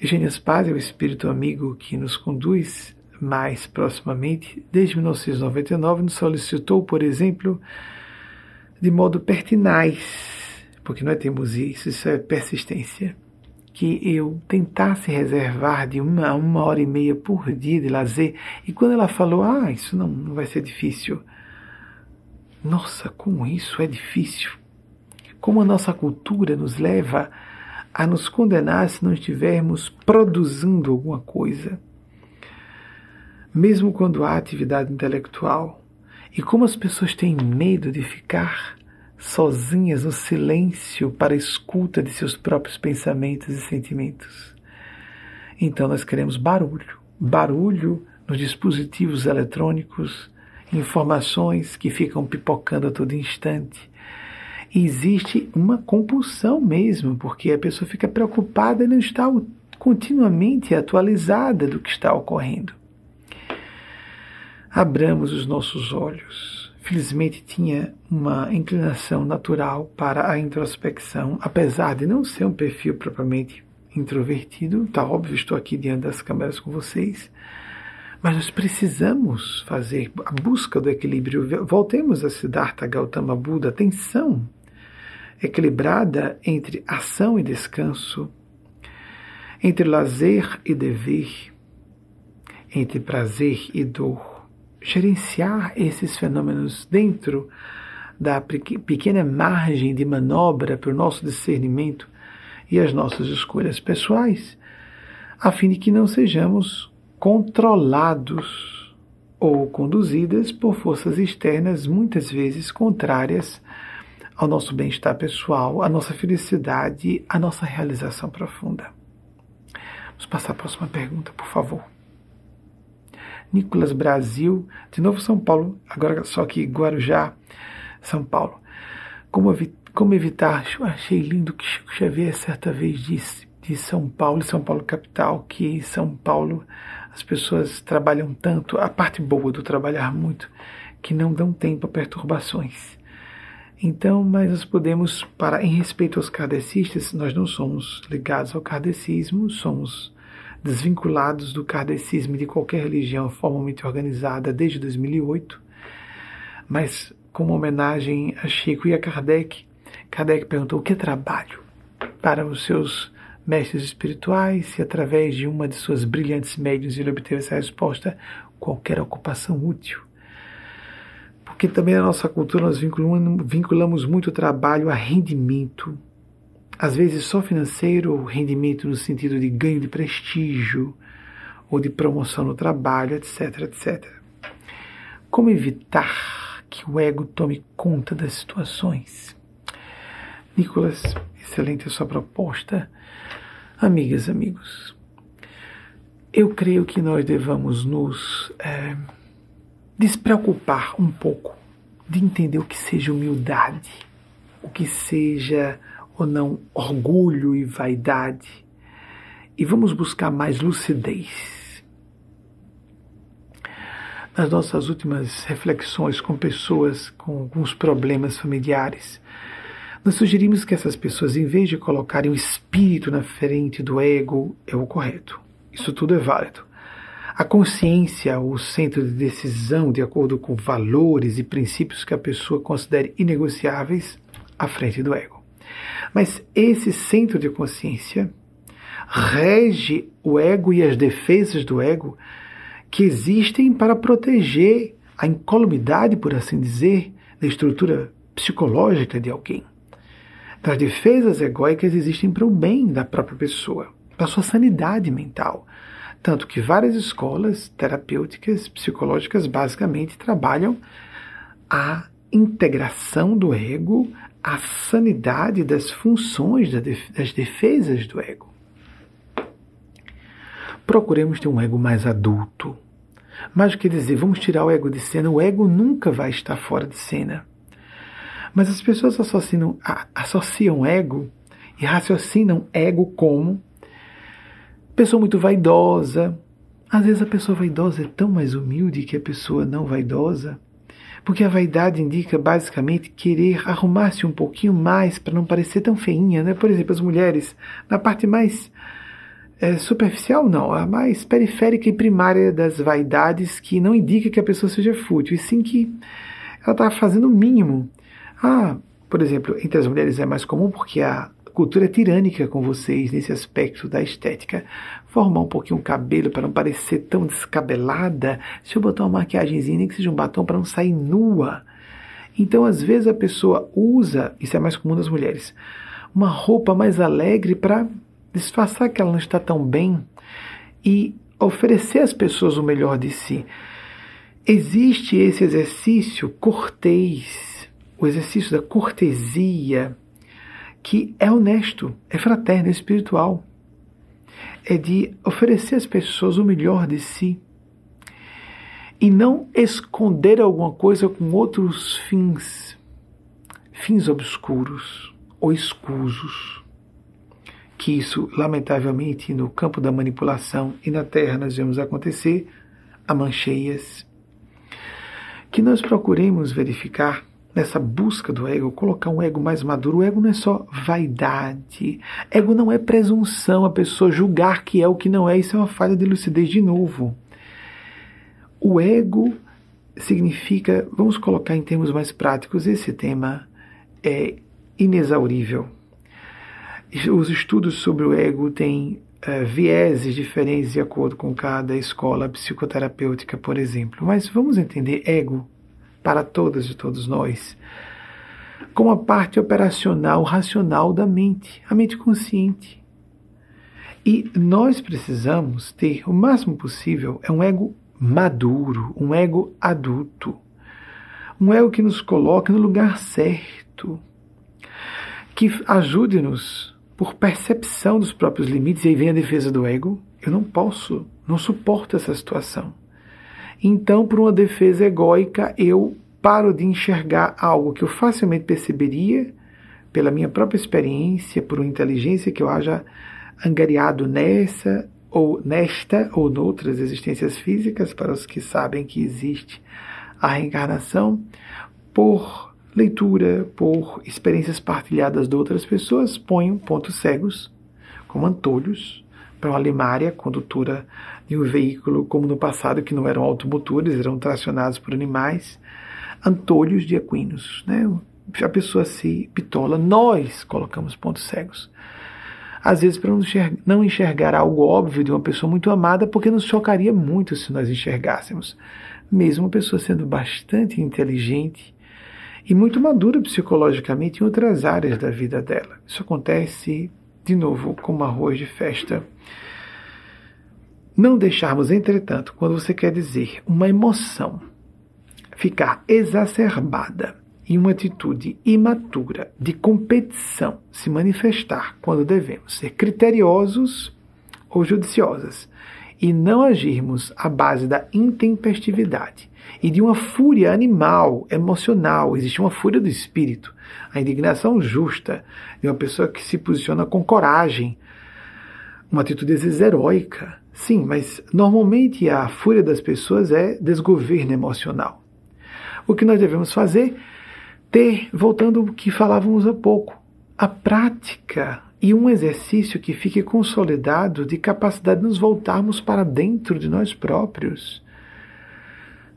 A: Eugênia Spaz é o espírito amigo que nos conduz mais proximamente. Desde 1999 nos solicitou, por exemplo, de modo pertinaz porque não é teimosia, isso é persistência, que eu tentasse reservar de uma a uma hora e meia por dia de lazer. E quando ela falou, ah, isso não, não vai ser difícil. Nossa, como isso é difícil. Como a nossa cultura nos leva a nos condenar se não estivermos produzindo alguma coisa. Mesmo quando há atividade intelectual. E como as pessoas têm medo de ficar sozinhas no silêncio para a escuta de seus próprios pensamentos e sentimentos. Então nós queremos barulho, barulho nos dispositivos eletrônicos, informações que ficam pipocando a todo instante. Existe uma compulsão mesmo, porque a pessoa fica preocupada e não está continuamente atualizada do que está ocorrendo. Abramos os nossos olhos felizmente tinha uma inclinação natural para a introspecção, apesar de não ser um perfil propriamente introvertido. Está óbvio, estou aqui diante das câmeras com vocês. Mas nós precisamos fazer a busca do equilíbrio. Voltemos a Siddhartha Gautama Buda, tensão equilibrada entre ação e descanso, entre lazer e dever, entre prazer e dor. Gerenciar esses fenômenos dentro da pequena margem de manobra para o nosso discernimento e as nossas escolhas pessoais, a fim de que não sejamos controlados ou conduzidas por forças externas, muitas vezes contrárias ao nosso bem-estar pessoal, à nossa felicidade, à nossa realização profunda. Vamos passar à próxima pergunta, por favor. Nicolas Brasil, de novo São Paulo, agora só que Guarujá, São Paulo. Como, como evitar, achei lindo que Chico Xavier certa vez disse de São Paulo, São Paulo capital, que em São Paulo as pessoas trabalham tanto, a parte boa do trabalhar muito, que não dão tempo a perturbações. Então, mas nós podemos, para em respeito aos kardecistas, nós não somos ligados ao kardecismo, somos desvinculados do kardecismo e de qualquer religião formalmente organizada desde 2008, mas como homenagem a Chico e a Kardec, Kardec perguntou o que é trabalho para os seus mestres espirituais e através de uma de suas brilhantes médios ele obteve essa resposta, qualquer ocupação útil. Porque também na nossa cultura nós vinculamos, muito trabalho a rendimento, às vezes só financeiro, rendimento no sentido de ganho de prestígio ou de promoção no trabalho, etc, etc. Como evitar que o ego tome conta das situações? Nicolas, excelente a sua proposta. Amigas, amigos, eu creio que nós devamos nos é, despreocupar um pouco de entender o que seja humildade, o que seja ou não orgulho e vaidade, e vamos buscar mais lucidez. Nas nossas últimas reflexões com pessoas com alguns problemas familiares, nós sugerimos que essas pessoas, em vez de colocarem o espírito na frente do ego, é o correto. Isso tudo é válido. A consciência, o centro de decisão, de acordo com valores e princípios que a pessoa considere inegociáveis, à frente do ego. Mas esse centro de consciência rege o ego e as defesas do ego que existem para proteger a incolumidade, por assim dizer, da estrutura psicológica de alguém. Das defesas egóicas existem para o bem da própria pessoa, para a sua sanidade mental. Tanto que várias escolas terapêuticas, psicológicas, basicamente trabalham a integração do ego a sanidade das funções das defesas do ego. Procuremos ter um ego mais adulto. Mais do que dizer, vamos tirar o ego de cena, o ego nunca vai estar fora de cena. Mas as pessoas associam, associam ego e raciocinam ego como pessoa muito vaidosa. Às vezes a pessoa vaidosa é tão mais humilde que a pessoa não vaidosa. Porque a vaidade indica basicamente querer arrumar-se um pouquinho mais para não parecer tão feinha, né? Por exemplo, as mulheres, na parte mais é, superficial, não, a mais periférica e primária das vaidades, que não indica que a pessoa seja fútil, e sim que ela está fazendo o mínimo. Ah, por exemplo, entre as mulheres é mais comum porque a cultura tirânica com vocês nesse aspecto da estética. Formar um pouquinho o cabelo para não parecer tão descabelada. Se eu botar uma maquiagemzinha, nem que seja um batom para não sair nua. Então, às vezes, a pessoa usa, isso é mais comum das mulheres, uma roupa mais alegre para disfarçar que ela não está tão bem e oferecer às pessoas o melhor de si. Existe esse exercício cortês, o exercício da cortesia, que é honesto, é fraterno, é espiritual. É de oferecer às pessoas o melhor de si e não esconder alguma coisa com outros fins, fins obscuros ou escusos. Que isso, lamentavelmente, no campo da manipulação e na Terra nós vemos acontecer a mancheias. Que nós procuremos verificar nessa busca do ego, colocar um ego mais maduro. O ego não é só vaidade. Ego não é presunção, a pessoa julgar que é o que não é. Isso é uma falha de lucidez de novo. O ego significa, vamos colocar em termos mais práticos, esse tema é inexaurível. Os estudos sobre o ego têm uh, vieses diferentes de acordo com cada escola psicoterapêutica, por exemplo. Mas vamos entender ego para todas e todos nós, como a parte operacional, racional da mente, a mente consciente. E nós precisamos ter o máximo possível é um ego maduro, um ego adulto, um ego que nos coloque no lugar certo, que ajude-nos por percepção dos próprios limites, e aí vem a defesa do ego. Eu não posso, não suporto essa situação. Então, por uma defesa egóica, eu paro de enxergar algo que eu facilmente perceberia pela minha própria experiência, por uma inteligência que eu haja angariado nessa ou nesta ou noutras existências físicas, para os que sabem que existe a reencarnação, por leitura, por experiências partilhadas de outras pessoas, ponho pontos cegos, como antolhos, para uma limária, condutora de um veículo, como no passado, que não eram automotores, eram tracionados por animais, antolhos de equinos. Né? A pessoa se pitola, nós colocamos pontos cegos. Às vezes, para não enxergar algo óbvio de uma pessoa muito amada, porque nos chocaria muito se nós enxergássemos. Mesmo uma pessoa sendo bastante inteligente e muito madura psicologicamente em outras áreas da vida dela. Isso acontece, de novo, como arroz de festa. Não deixarmos, entretanto, quando você quer dizer uma emoção ficar exacerbada e uma atitude imatura de competição se manifestar quando devemos ser criteriosos ou judiciosas e não agirmos à base da intempestividade e de uma fúria animal, emocional, existe uma fúria do espírito, a indignação justa de uma pessoa que se posiciona com coragem, uma atitude às vezes heróica. Sim, mas normalmente a fúria das pessoas é desgoverno emocional. O que nós devemos fazer? Ter, voltando ao que falávamos há pouco, a prática e um exercício que fique consolidado de capacidade de nos voltarmos para dentro de nós próprios,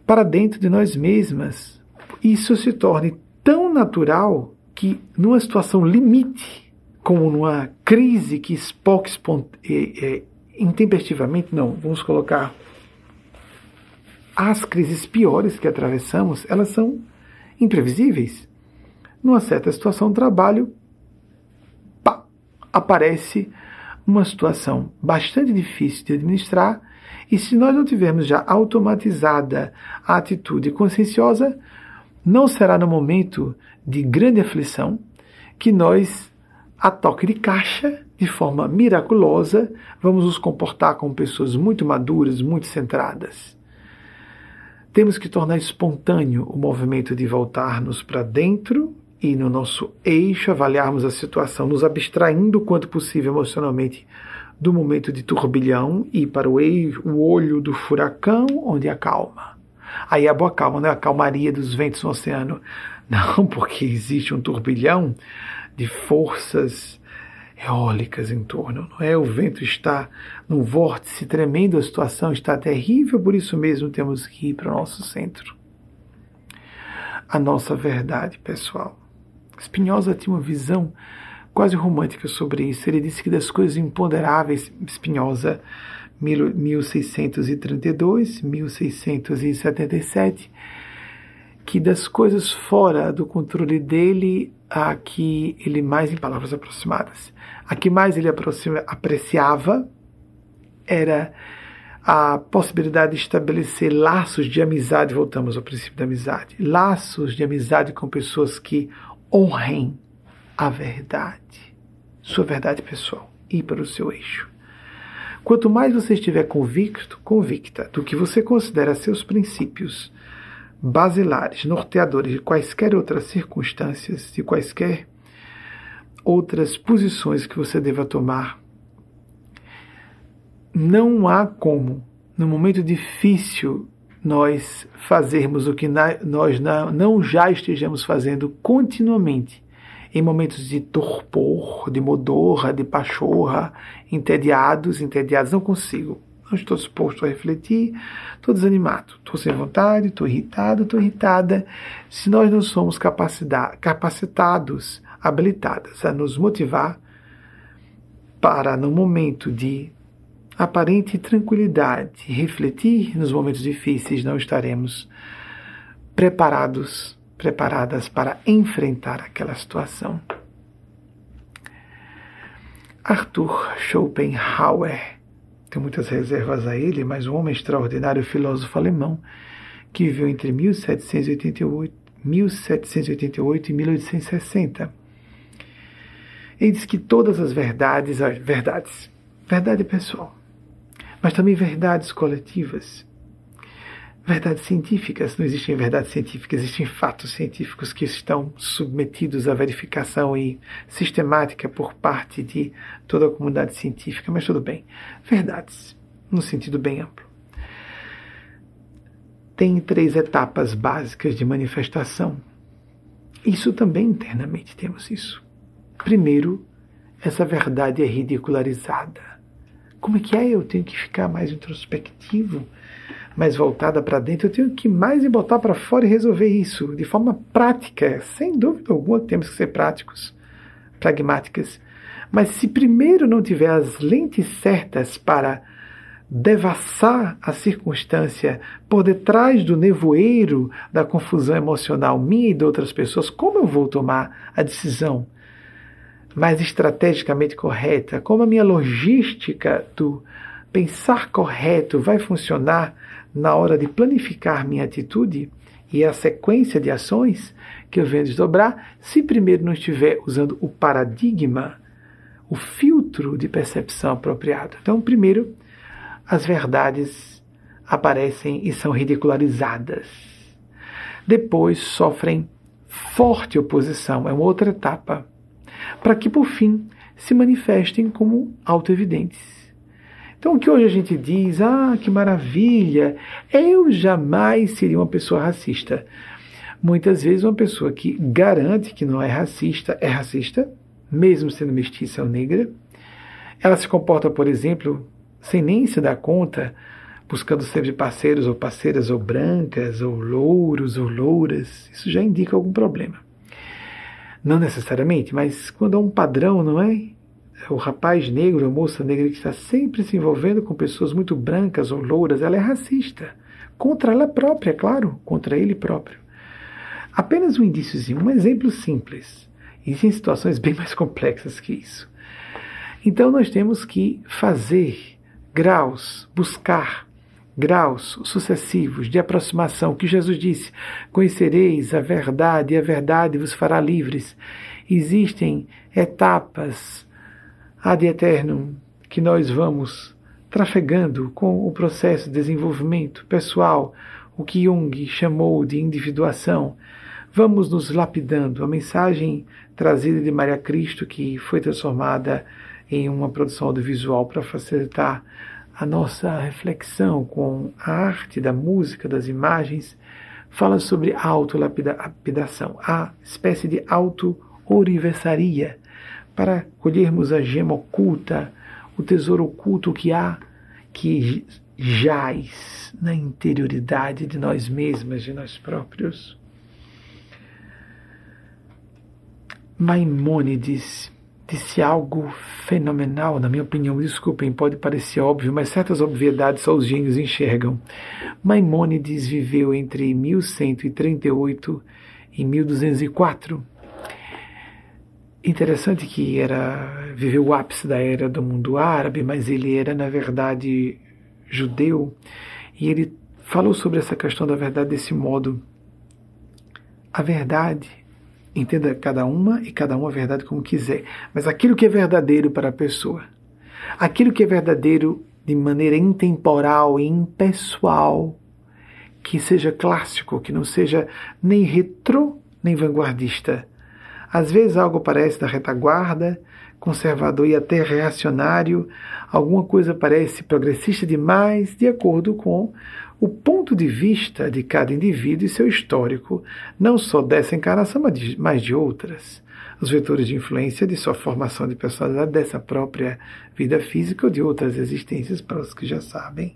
A: para dentro de nós mesmas. Isso se torne tão natural que, numa situação limite, como numa crise que é, é, intempestivamente, não, vamos colocar as crises piores que atravessamos, elas são imprevisíveis. Numa certa situação de trabalho, pá, aparece uma situação bastante difícil de administrar, e se nós não tivermos já automatizada a atitude conscienciosa, não será no momento de grande aflição que nós, a toque de caixa, de forma miraculosa, vamos nos comportar como pessoas muito maduras, muito centradas. Temos que tornar espontâneo o movimento de voltarmos para dentro e no nosso eixo avaliarmos a situação, nos abstraindo o quanto possível emocionalmente do momento de turbilhão e para o, eixo, o olho do furacão, onde acalma. Aí a boa calma, não é a calmaria dos ventos no oceano. Não, porque existe um turbilhão de forças eólicas em torno, não é? O vento está num vórtice tremendo, a situação está terrível, por isso mesmo temos que ir para o nosso centro. A nossa verdade, pessoal. Spinoza tinha uma visão quase romântica sobre isso. Ele disse que das coisas imponderáveis, Spinoza, 1632, 1677, que das coisas fora do controle dele, a que ele mais, em palavras aproximadas, a que mais ele apreciava era a possibilidade de estabelecer laços de amizade, voltamos ao princípio da amizade, laços de amizade com pessoas que honrem a verdade, sua verdade pessoal, e para o seu eixo. Quanto mais você estiver convicto, convicta do que você considera seus princípios basilares, norteadores de quaisquer outras circunstâncias, de quaisquer outras posições que você deva tomar. Não há como, no momento difícil, nós fazermos o que nós não já estejamos fazendo continuamente, em momentos de torpor, de modorra, de pachorra, entediados, entediados, não consigo. Não estou disposto a refletir, estou desanimado, estou sem vontade, estou irritado, estou irritada. Se nós não somos capacitados habilitadas a nos motivar para, no momento de aparente tranquilidade, refletir nos momentos difíceis, não estaremos preparados, preparadas para enfrentar aquela situação. Arthur Schopenhauer, tem muitas reservas a ele, mas um homem extraordinário filósofo alemão que viveu entre 1788, 1788 e 1860 ele diz que todas as verdades, verdades, verdade pessoal, mas também verdades coletivas, verdades científicas, não existem verdades científicas, existem fatos científicos que estão submetidos à verificação e sistemática por parte de toda a comunidade científica, mas tudo bem. Verdades, num sentido bem amplo. Tem três etapas básicas de manifestação. Isso também internamente temos isso. Primeiro, essa verdade é ridicularizada. Como é que é? Eu tenho que ficar mais introspectivo, mais voltada para dentro. Eu tenho que mais me botar para fora e resolver isso de forma prática. Sem dúvida alguma, temos que ser práticos, pragmáticas. Mas se primeiro não tiver as lentes certas para devassar a circunstância por detrás do nevoeiro da confusão emocional minha e de outras pessoas, como eu vou tomar a decisão mais estrategicamente correta? Como a minha logística do pensar correto vai funcionar na hora de planificar minha atitude e a sequência de ações que eu venho desdobrar, se primeiro não estiver usando o paradigma, o filtro de percepção apropriado. Então, primeiro, as verdades aparecem e são ridicularizadas. Depois sofrem forte oposição, é uma outra etapa, para que por fim se manifestem como autoevidentes. Então, o que hoje a gente diz, ah, que maravilha, eu jamais seria uma pessoa racista. Muitas vezes, uma pessoa que garante que não é racista é racista, mesmo sendo mestiça ou negra. Ela se comporta, por exemplo, sem nem se dar conta, buscando sempre parceiros ou parceiras ou brancas, ou louros ou louras. Isso já indica algum problema. Não necessariamente, mas quando há um padrão, não é? O rapaz negro, a moça negra que está sempre se envolvendo com pessoas muito brancas ou louras, ela é racista. Contra ela própria, claro, contra ele próprio. Apenas um indíciozinho, um exemplo simples. Existem situações bem mais complexas que isso. Então nós temos que fazer graus, buscar graus sucessivos de aproximação, que Jesus disse: Conhecereis a verdade, e a verdade vos fará livres. Existem etapas ad eternum que nós vamos trafegando com o processo de desenvolvimento pessoal, o que Jung chamou de individuação, vamos nos lapidando. A mensagem trazida de Maria Cristo, que foi transformada em uma produção audiovisual para facilitar a nossa reflexão com a arte da música, das imagens, fala sobre autolapidação, a espécie de auto-oriversaria para colhermos a gema oculta, o tesouro oculto que há, que jaz na interioridade de nós mesmas, de nós próprios. Maimônides disse algo fenomenal, na minha opinião. Desculpem, pode parecer óbvio, mas certas obviedades só os gênios enxergam. Maimônides viveu entre 1138 e 1204 Interessante que era viveu o ápice da era do mundo árabe, mas ele era na verdade judeu e ele falou sobre essa questão da verdade desse modo. A verdade, entenda cada uma e cada uma a verdade como quiser, mas aquilo que é verdadeiro para a pessoa, aquilo que é verdadeiro de maneira intemporal e impessoal, que seja clássico, que não seja nem retrô nem vanguardista, às vezes algo parece da retaguarda, conservador e até reacionário, alguma coisa parece progressista demais, de acordo com o ponto de vista de cada indivíduo e seu histórico, não só dessa encarnação, mas de outras. Os vetores de influência de sua formação de personalidade, dessa própria vida física ou de outras existências, para os que já sabem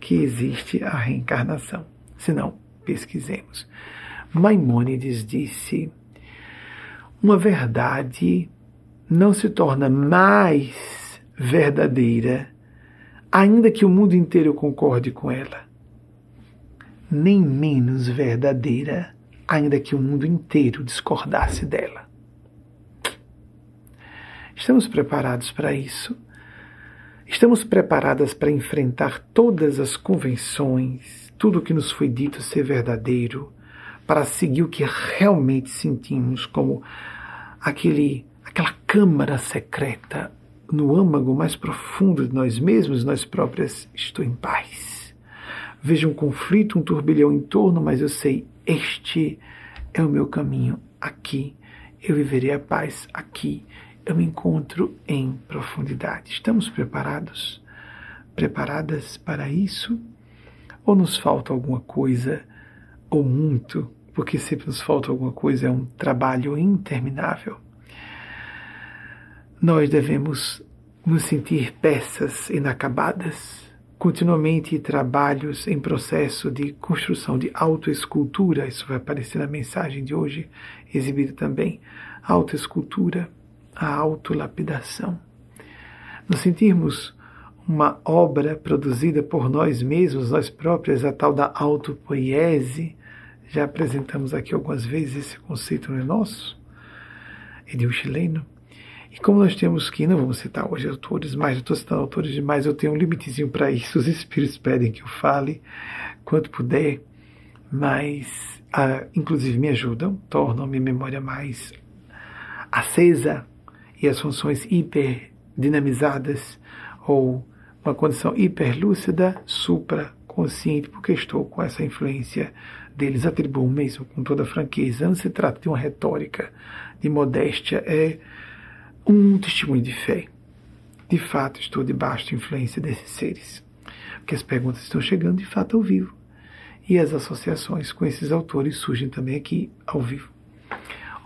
A: que existe a reencarnação. Se não, pesquisemos. Maimônides disse uma verdade não se torna mais verdadeira, ainda que o mundo inteiro concorde com ela, nem menos verdadeira, ainda que o mundo inteiro discordasse dela. Estamos preparados para isso? Estamos preparadas para enfrentar todas as convenções, tudo o que nos foi dito ser verdadeiro, para seguir o que realmente sentimos como aquele, aquela câmara secreta no âmago mais profundo de nós mesmos, nós próprias, estou em paz. Vejo um conflito, um turbilhão em torno, mas eu sei, este é o meu caminho aqui. Eu viverei a paz aqui. Eu me encontro em profundidade. Estamos preparados? Preparadas para isso? Ou nos falta alguma coisa, ou muito, porque sempre nos falta alguma coisa, é um trabalho interminável. Nós devemos nos sentir peças inacabadas, continuamente trabalhos em processo de construção de autoescultura, isso vai aparecer na mensagem de hoje, exibida também, autoescultura, a autolapidação. Nos sentirmos uma obra produzida por nós mesmos, nós próprios, a tal da autopoiese. Já apresentamos aqui algumas vezes esse conceito, não é nosso? É de um chileno. E como nós temos que, não vamos citar hoje autores, mas eu estou citando autores demais, eu tenho um limitezinho para isso, os espíritos pedem que eu fale quanto puder, mas ah, inclusive me ajudam, tornam minha memória mais acesa e as funções hiper dinamizadas ou uma condição hiperlúcida, supraconsciente, porque estou com essa influência deles, atribuo mesmo com toda franqueza. Não se trata de uma retórica de modéstia, é um testemunho de fé. De fato, estou debaixo da influência desses seres. Porque as perguntas estão chegando de fato ao vivo. E as associações com esses autores surgem também aqui ao vivo.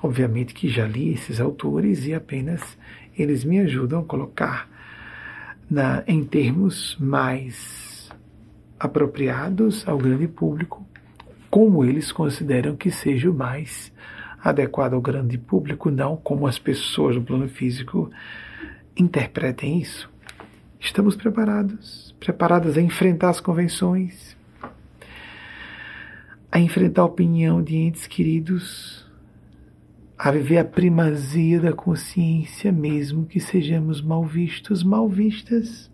A: Obviamente que já li esses autores e apenas eles me ajudam a colocar na, em termos mais apropriados ao grande público, como eles consideram que seja o mais adequado ao grande público, não como as pessoas no plano físico interpretem isso. Estamos preparados, preparadas a enfrentar as convenções, a enfrentar a opinião de entes queridos a viver a primazia da consciência, mesmo que sejamos mal vistos, mal vistas.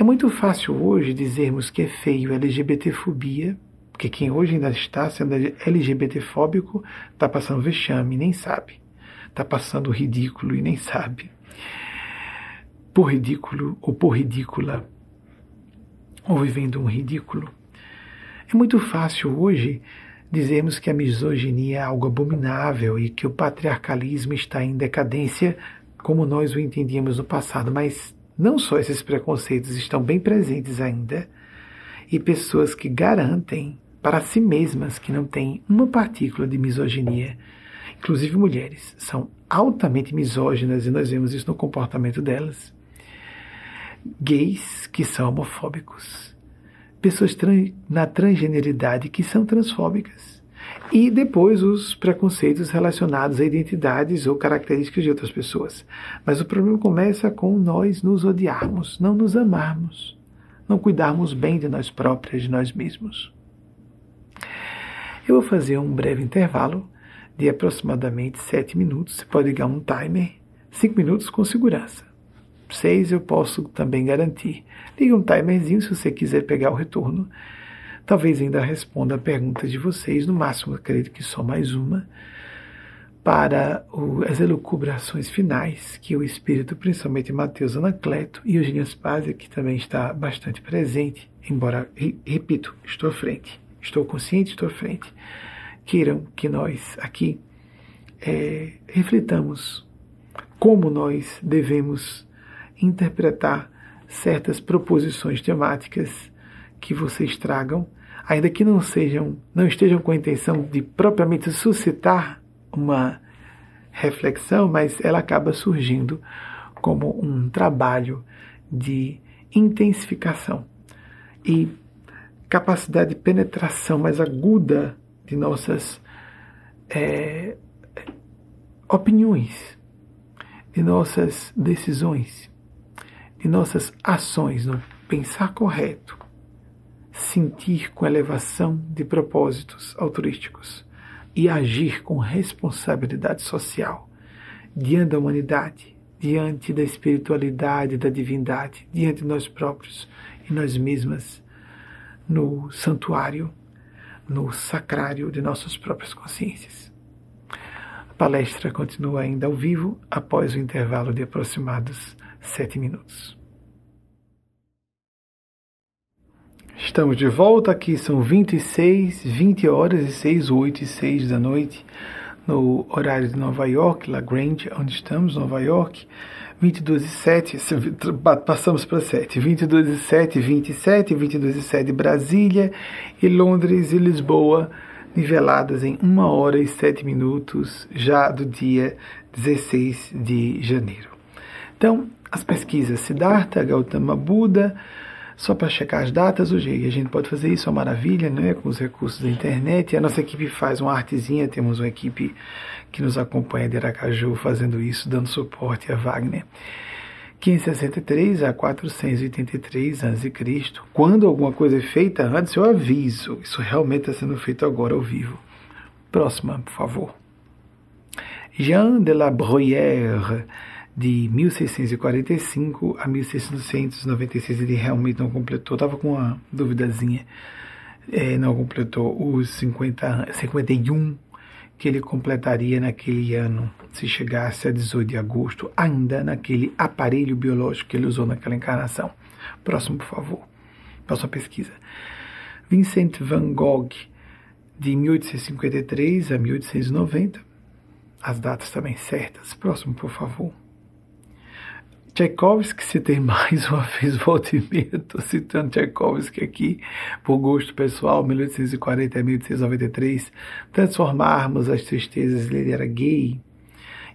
A: É muito fácil hoje dizermos que é feio LGBTfobia, porque quem hoje ainda está sendo LGBTfóbico está passando vexame e nem sabe. Está passando ridículo e nem sabe. Por ridículo ou por ridícula, ou vivendo um ridículo. É muito fácil hoje dizemos que a misoginia é algo abominável e que o patriarcalismo está em decadência, como nós o entendíamos no passado, mas não só esses preconceitos estão bem presentes ainda, e pessoas que garantem para si mesmas que não têm uma partícula de misoginia, inclusive mulheres, são altamente misóginas e nós vemos isso no comportamento delas. Gays que são homofóbicos pessoas na transgeneridade que são transfóbicas. E depois os preconceitos relacionados a identidades ou características de outras pessoas. Mas o problema começa com nós nos odiarmos, não nos amarmos, não cuidarmos bem de nós próprios, de nós mesmos. Eu vou fazer um breve intervalo de aproximadamente sete minutos. Você pode ligar um timer, cinco minutos com segurança. 6 eu posso também garantir. Liga um timerzinho se você quiser pegar o retorno. Talvez ainda responda a pergunta de vocês, no máximo acredito que só mais uma, para o, as elucubrações finais que o Espírito, principalmente Mateus Anacleto e Eugênio Spazia, que também está bastante presente, embora, repito, estou à frente, estou consciente, estou à frente, queiram que nós aqui é, reflitamos como nós devemos interpretar certas proposições temáticas que vocês tragam, ainda que não sejam, não estejam com a intenção de propriamente suscitar uma reflexão, mas ela acaba surgindo como um trabalho de intensificação. E capacidade de penetração mais aguda de nossas é, opiniões, de nossas decisões de nossas ações no pensar correto, sentir com elevação de propósitos altruísticos e agir com responsabilidade social diante da humanidade, diante da espiritualidade, da divindade, diante de nós próprios e nós mesmas, no santuário, no sacrário de nossas próprias consciências. A palestra continua ainda ao vivo após o intervalo de aproximados sete minutos. Estamos de volta aqui, são 26, 20 horas e 6, 8 e 6 da noite, no horário de Nova York, La Grande, onde estamos, Nova York. 22 e 7, passamos para 7, 22 e 7, 27, 22 e 7 Brasília e Londres e Lisboa, niveladas em 1 hora e 7 minutos, já do dia 16 de janeiro. Então, as pesquisas Siddhartha, Gautama Buda, só para checar as datas, hoje a gente pode fazer isso, é uma maravilha, né, com os recursos da internet. E a nossa equipe faz uma artezinha, temos uma equipe que nos acompanha de Aracaju fazendo isso, dando suporte a Wagner, 563 a 483 a.C. Quando alguma coisa é feita antes, eu aviso. Isso realmente está sendo feito agora ao vivo. Próxima, por favor. Jean de la Bruyère, de 1645 a 1696, ele realmente não completou, estava com uma duvidazinha, é, não completou os 50, 51 que ele completaria naquele ano, se chegasse a 18 de agosto, ainda naquele aparelho biológico que ele usou naquela encarnação. Próximo, por favor. Próxima pesquisa. Vincent van Gogh, de 1853 a 1890. As datas também certas. Próximo, por favor. Tchaikovsky, citei mais uma vez, volta e meia, estou citando Tchaikovsky aqui, por gosto pessoal, 1840 a 1893, transformarmos as tristezas, ele era gay,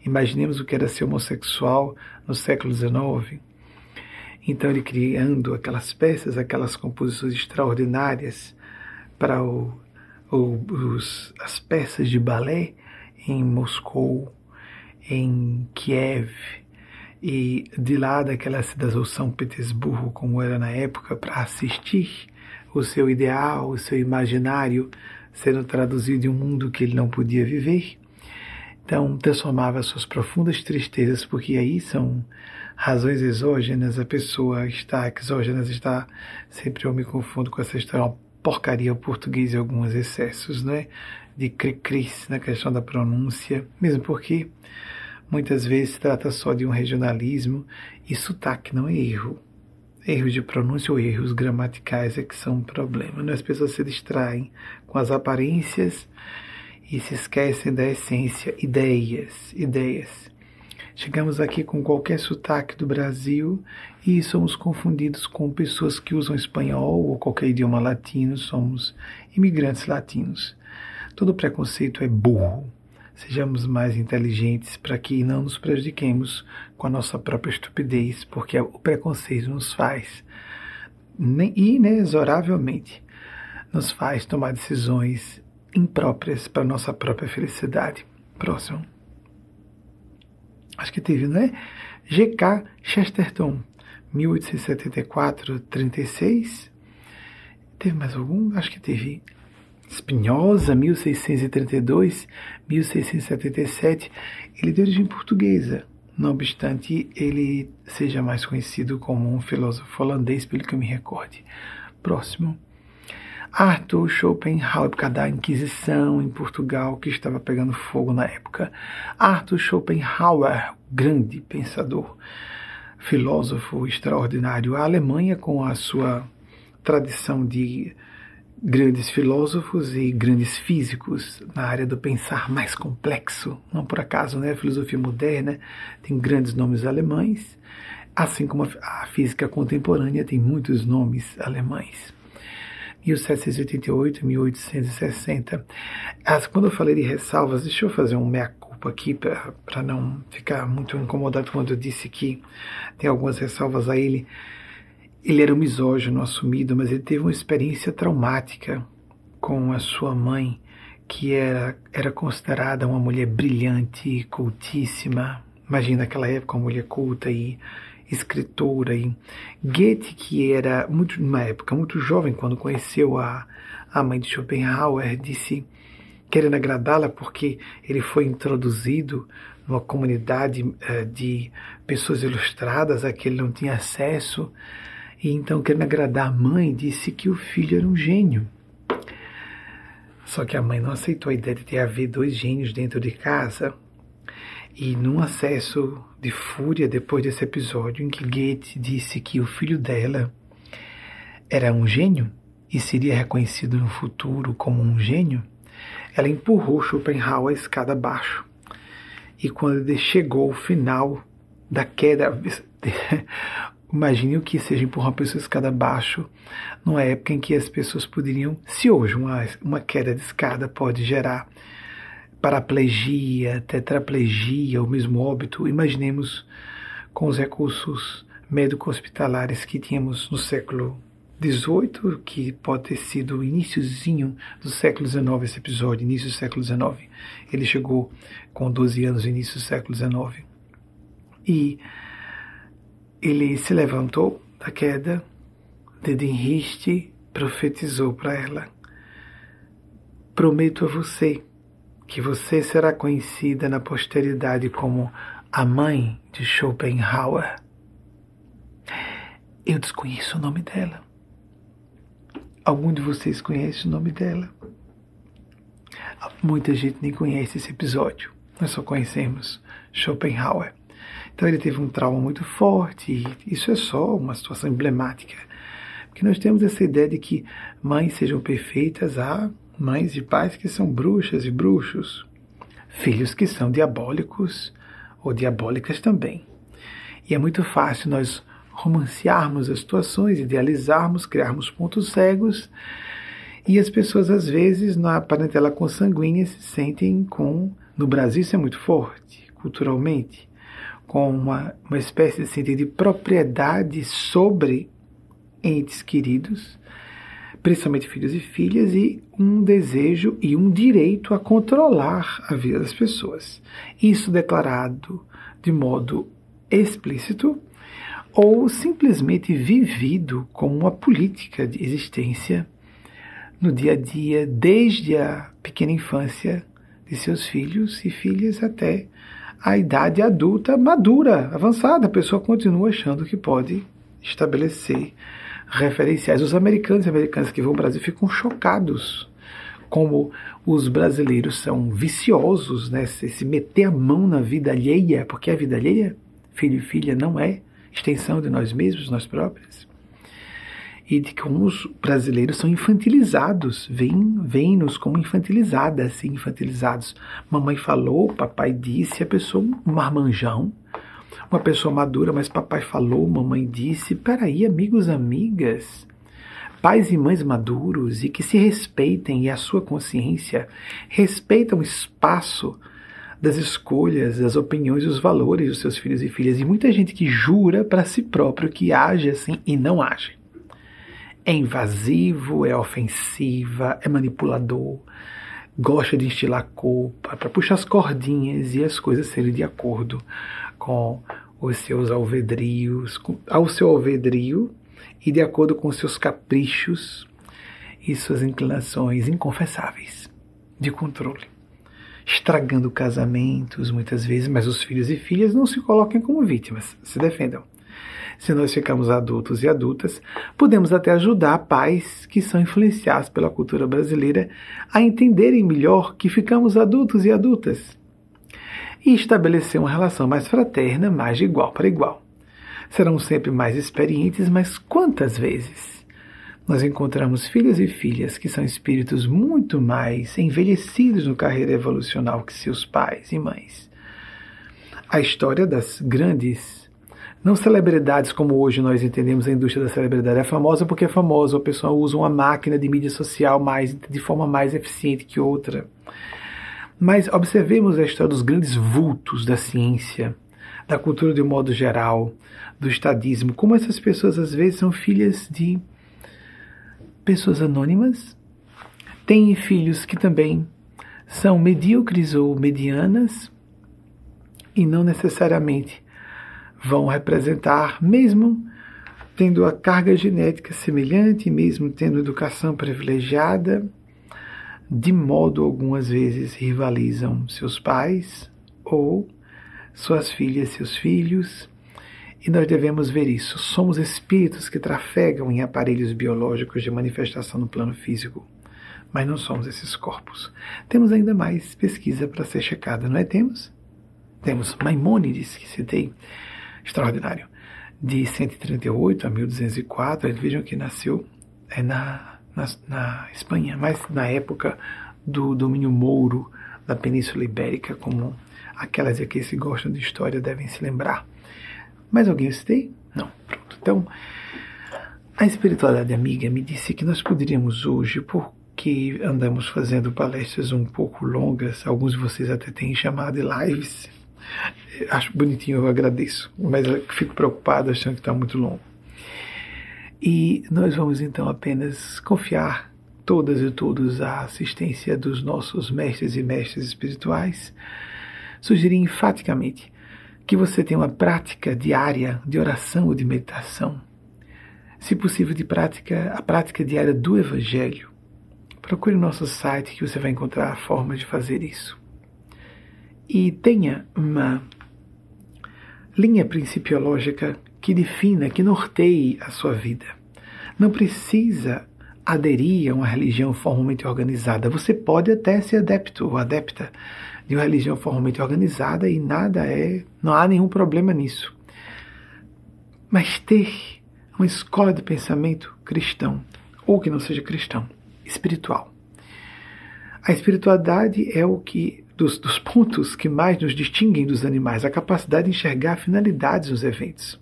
A: imaginemos o que era ser homossexual no século XIX, então ele criando aquelas peças, aquelas composições extraordinárias para o, o, os, as peças de balé em Moscou, em Kiev, e de lá daquela cidade ou São Petersburgo, como era na época, para assistir o seu ideal, o seu imaginário sendo traduzido em um mundo que ele não podia viver. Então, transformava suas profundas tristezas, porque aí são razões exógenas, a pessoa está, exógenas está, sempre eu me confundo com essa história, uma porcaria o português e alguns excessos, né? De cri-cris na questão da pronúncia, mesmo porque Muitas vezes trata só de um regionalismo e sotaque não é erro. Erros de pronúncia ou erros gramaticais é que são um problema. Né? As pessoas se distraem com as aparências e se esquecem da essência. Ideias, ideias. Chegamos aqui com qualquer sotaque do Brasil e somos confundidos com pessoas que usam espanhol ou qualquer idioma latino. Somos imigrantes latinos. Todo preconceito é burro Sejamos mais inteligentes para que não nos prejudiquemos com a nossa própria estupidez, porque o preconceito nos faz, inexoravelmente, nos faz tomar decisões impróprias para nossa própria felicidade. Próximo. Acho que teve, não é? G.K. Chesterton, 1874-36. Teve mais algum? Acho que teve. Spinoza, 1632, 1677, ele é de origem portuguesa. Não obstante, ele seja mais conhecido como um filósofo holandês, pelo que eu me recorde. Próximo. Arthur Schopenhauer, por causa da Inquisição em Portugal, que estava pegando fogo na época. Arthur Schopenhauer, grande pensador, filósofo extraordinário. A Alemanha, com a sua tradição de grandes filósofos e grandes físicos na área do pensar mais complexo. Não por acaso, né? A filosofia moderna tem grandes nomes alemães, assim como a física contemporânea tem muitos nomes alemães. 1788, 1860. As, quando eu falei de ressalvas, deixa eu fazer um meia-culpa aqui para não ficar muito incomodado quando eu disse que tem algumas ressalvas a ele. Ele era um misógino assumido, mas ele teve uma experiência traumática com a sua mãe, que era, era considerada uma mulher brilhante, cultíssima. Imagina naquela época uma mulher culta e escritora. E Goethe, que era muito, numa época muito jovem, quando conheceu a, a mãe de Schopenhauer, disse, querendo agradá-la porque ele foi introduzido numa comunidade uh, de pessoas ilustradas a que ele não tinha acesso. E então, querendo agradar a mãe, disse que o filho era um gênio. Só que a mãe não aceitou a ideia de ter haver dois gênios dentro de casa. E num acesso de fúria depois desse episódio em que Goethe disse que o filho dela era um gênio e seria reconhecido no futuro como um gênio, ela empurrou Schopenhauer a escada abaixo. E quando ele chegou ao final da queda, Imagine o que seja empurrar uma pessoa escada abaixo, numa época em que as pessoas poderiam, se hoje uma, uma queda de escada pode gerar paraplegia, tetraplegia ou mesmo óbito, imaginemos com os recursos médico-hospitalares que tínhamos no século XVIII, que pode ter sido o iníciozinho do século XIX, esse episódio, início do século XIX. Ele chegou com 12 anos, início do século XIX. E ele se levantou da queda, dedo em riste, profetizou para ela: Prometo a você que você será conhecida na posteridade como a mãe de Schopenhauer. Eu desconheço o nome dela. Algum de vocês conhece o nome dela? Muita gente nem conhece esse episódio. Nós só conhecemos Schopenhauer. Então ele teve um trauma muito forte, e isso é só uma situação emblemática. Porque nós temos essa ideia de que mães sejam perfeitas, há mães e pais que são bruxas e bruxos, filhos que são diabólicos ou diabólicas também. E é muito fácil nós romancearmos as situações, idealizarmos, criarmos pontos cegos, e as pessoas às vezes na parentela consanguínea se sentem com, no Brasil isso é muito forte, culturalmente, com uma, uma espécie de sentido de propriedade sobre entes queridos, principalmente filhos e filhas, e um desejo e um direito a controlar a vida das pessoas. Isso declarado de modo explícito ou simplesmente vivido como uma política de existência no dia a dia, desde a pequena infância de seus filhos e filhas até a idade adulta madura, avançada. A pessoa continua achando que pode estabelecer referenciais. Os americanos e americanas que vão ao Brasil ficam chocados como os brasileiros são viciosos, né? Se, se meter a mão na vida alheia, porque a vida alheia, filho e filha, não é extensão de nós mesmos, nós próprios. E de como os brasileiros são infantilizados, veem-nos como infantilizadas, assim, infantilizados. Mamãe falou, papai disse, a pessoa um marmanjão, uma pessoa madura, mas papai falou, mamãe disse. Peraí, amigos, amigas, pais e mães maduros e que se respeitem e a sua consciência respeitam o espaço das escolhas, das opiniões e os valores dos seus filhos e filhas. E muita gente que jura para si próprio que age assim e não age. É invasivo, é ofensiva, é manipulador, gosta de instilar culpa, para puxar as cordinhas e as coisas serem de acordo com os seus alvedrios, ao seu alvedrio e de acordo com os seus caprichos e suas inclinações inconfessáveis de controle estragando casamentos muitas vezes, mas os filhos e filhas não se coloquem como vítimas, se defendam. Se nós ficamos adultos e adultas, podemos até ajudar pais que são influenciados pela cultura brasileira a entenderem melhor que ficamos adultos e adultas e estabelecer uma relação mais fraterna, mais de igual para igual. Serão sempre mais experientes, mas quantas vezes? nós encontramos filhos e filhas que são espíritos muito mais envelhecidos no carreira evolucional que seus pais e mães. A história das grandes, não celebridades como hoje nós entendemos a indústria da celebridade, é famosa porque é famosa, a pessoa usa uma máquina de mídia social mais de forma mais eficiente que outra. Mas observemos a história dos grandes vultos da ciência, da cultura de um modo geral, do estadismo, como essas pessoas às vezes são filhas de pessoas anônimas, têm filhos que também são medíocres ou medianas e não necessariamente vão representar, mesmo tendo a carga genética semelhante, mesmo tendo educação privilegiada, de modo algumas vezes rivalizam seus pais ou suas filhas, seus filhos e nós devemos ver isso. Somos espíritos que trafegam em aparelhos biológicos de manifestação no plano físico, mas não somos esses corpos. Temos ainda mais pesquisa para ser checada, não é? Temos? Temos Maimônides, que citei, extraordinário, de 138 a 1204. Vejam que nasceu é na, na, na Espanha, mas na época do domínio mouro da Península Ibérica, como aquelas aqui que gostam de história devem se lembrar. Mais alguém eu citei? Não. Pronto. Então, a espiritualidade amiga me disse que nós poderíamos hoje, porque andamos fazendo palestras um pouco longas, alguns de vocês até têm chamado de lives. Acho bonitinho, eu agradeço, mas eu fico preocupado achando que está muito longo. E nós vamos então apenas confiar todas e todos a assistência dos nossos mestres e mestres espirituais, sugerir enfaticamente que você tenha uma prática diária de oração ou de meditação. Se possível, de prática, a prática diária do Evangelho. Procure nosso site que você vai encontrar a forma de fazer isso. E tenha uma linha principiológica que defina, que norteie a sua vida. Não precisa aderir a uma religião formalmente organizada. Você pode até ser adepto ou adepta de uma religião formalmente organizada e nada é, não há nenhum problema nisso. Mas ter uma escola de pensamento cristão, ou que não seja cristão, espiritual. A espiritualidade é o que dos, dos pontos que mais nos distinguem dos animais, a capacidade de enxergar finalidades nos eventos.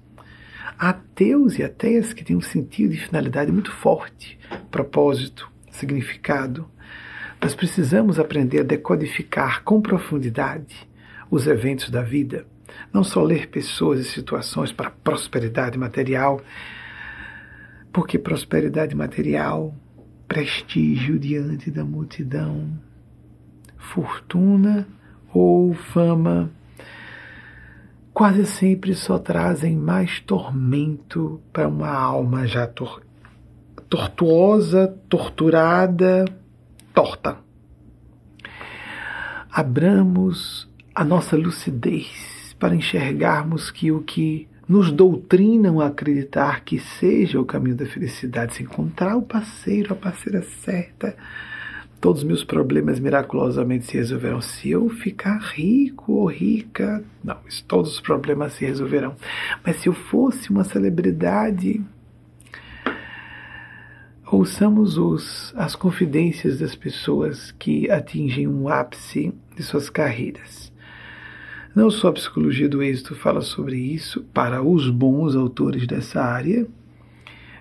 A: Ateus e ateias que têm um sentido de finalidade muito forte, propósito, significado, nós precisamos aprender a decodificar com profundidade os eventos da vida, não só ler pessoas e situações para prosperidade material, porque prosperidade material, prestígio diante da multidão, fortuna ou fama, quase sempre só trazem mais tormento para uma alma já tor tortuosa, torturada, torta. Abramos a nossa lucidez para enxergarmos que o que nos doutrinam a acreditar que seja o caminho da felicidade, se encontrar o parceiro, a parceira certa, todos os meus problemas miraculosamente se resolverão. Se eu ficar rico ou rica, não, todos os problemas se resolverão. Mas se eu fosse uma celebridade, Ouçamos os, as confidências das pessoas que atingem um ápice de suas carreiras. Não só a psicologia do êxito fala sobre isso para os bons autores dessa área,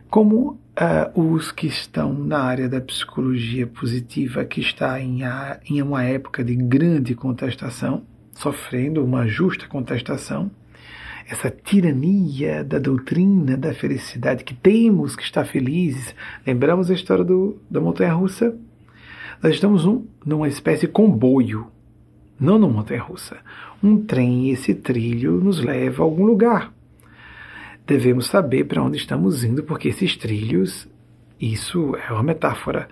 A: como uh, os que estão na área da psicologia positiva, que está em, a, em uma época de grande contestação, sofrendo uma justa contestação essa tirania da doutrina da felicidade, que temos que estar felizes. Lembramos a história do, da montanha-russa? Nós estamos um, numa espécie de comboio, não numa montanha-russa. Um trem, esse trilho nos leva a algum lugar. Devemos saber para onde estamos indo, porque esses trilhos, isso é uma metáfora,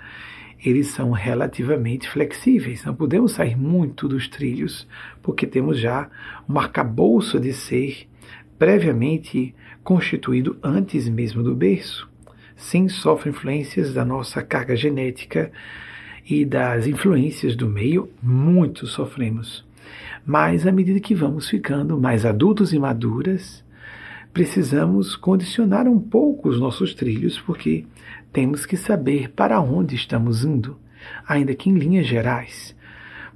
A: eles são relativamente flexíveis. Não podemos sair muito dos trilhos, porque temos já um arcabouço de ser previamente constituído antes mesmo do berço. Sim, sofre influências da nossa carga genética e das influências do meio, muito sofremos. Mas à medida que vamos ficando mais adultos e maduras, precisamos condicionar um pouco os nossos trilhos, porque temos que saber para onde estamos indo, ainda que em linhas gerais.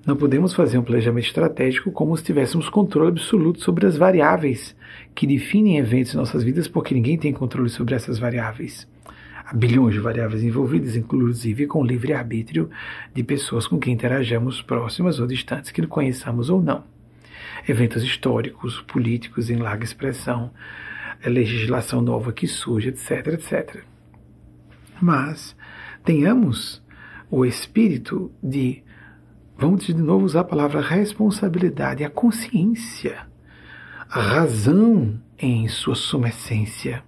A: Não podemos fazer um planejamento estratégico como se tivéssemos controle absoluto sobre as variáveis que definem eventos em nossas vidas, porque ninguém tem controle sobre essas variáveis. Há bilhões de variáveis envolvidas, inclusive com livre-arbítrio de pessoas com quem interagimos próximas ou distantes, que conheçamos ou não. Eventos históricos, políticos em larga expressão, legislação nova que surge, etc, etc. Mas tenhamos o espírito de Vamos de novo usar a palavra responsabilidade, a consciência, a razão em sua suma essência,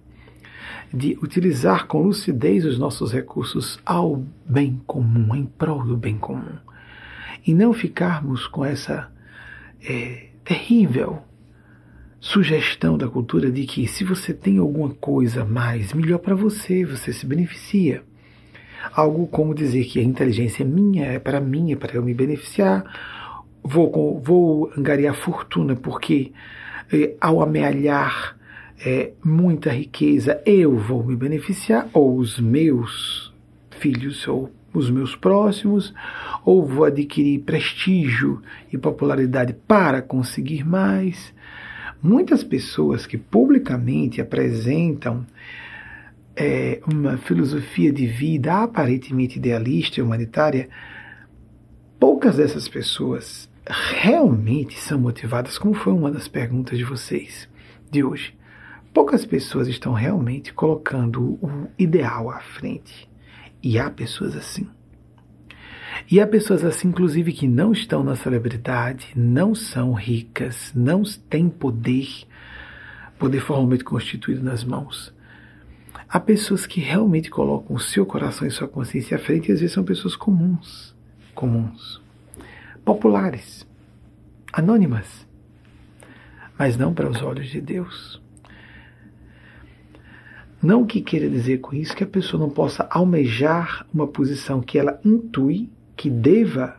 A: de utilizar com lucidez os nossos recursos ao bem comum, em prol do bem comum, e não ficarmos com essa é, terrível sugestão da cultura de que se você tem alguma coisa mais, melhor para você, você se beneficia. Algo como dizer que a inteligência é minha, é para mim, é para eu me beneficiar. Vou, vou angariar fortuna porque eh, ao amealhar eh, muita riqueza eu vou me beneficiar, ou os meus filhos, ou os meus próximos, ou vou adquirir prestígio e popularidade para conseguir mais. Muitas pessoas que publicamente apresentam é, uma filosofia de vida aparentemente idealista e humanitária, poucas dessas pessoas realmente são motivadas, como foi uma das perguntas de vocês de hoje. Poucas pessoas estão realmente colocando o ideal à frente. E há pessoas assim. E há pessoas assim, inclusive, que não estão na celebridade, não são ricas, não têm poder, poder formalmente constituído nas mãos. Há pessoas que realmente colocam o seu coração e sua consciência à frente e às vezes são pessoas comuns, comuns, populares, anônimas, mas não para os olhos de Deus. Não que queira dizer com isso que a pessoa não possa almejar uma posição que ela intui que deva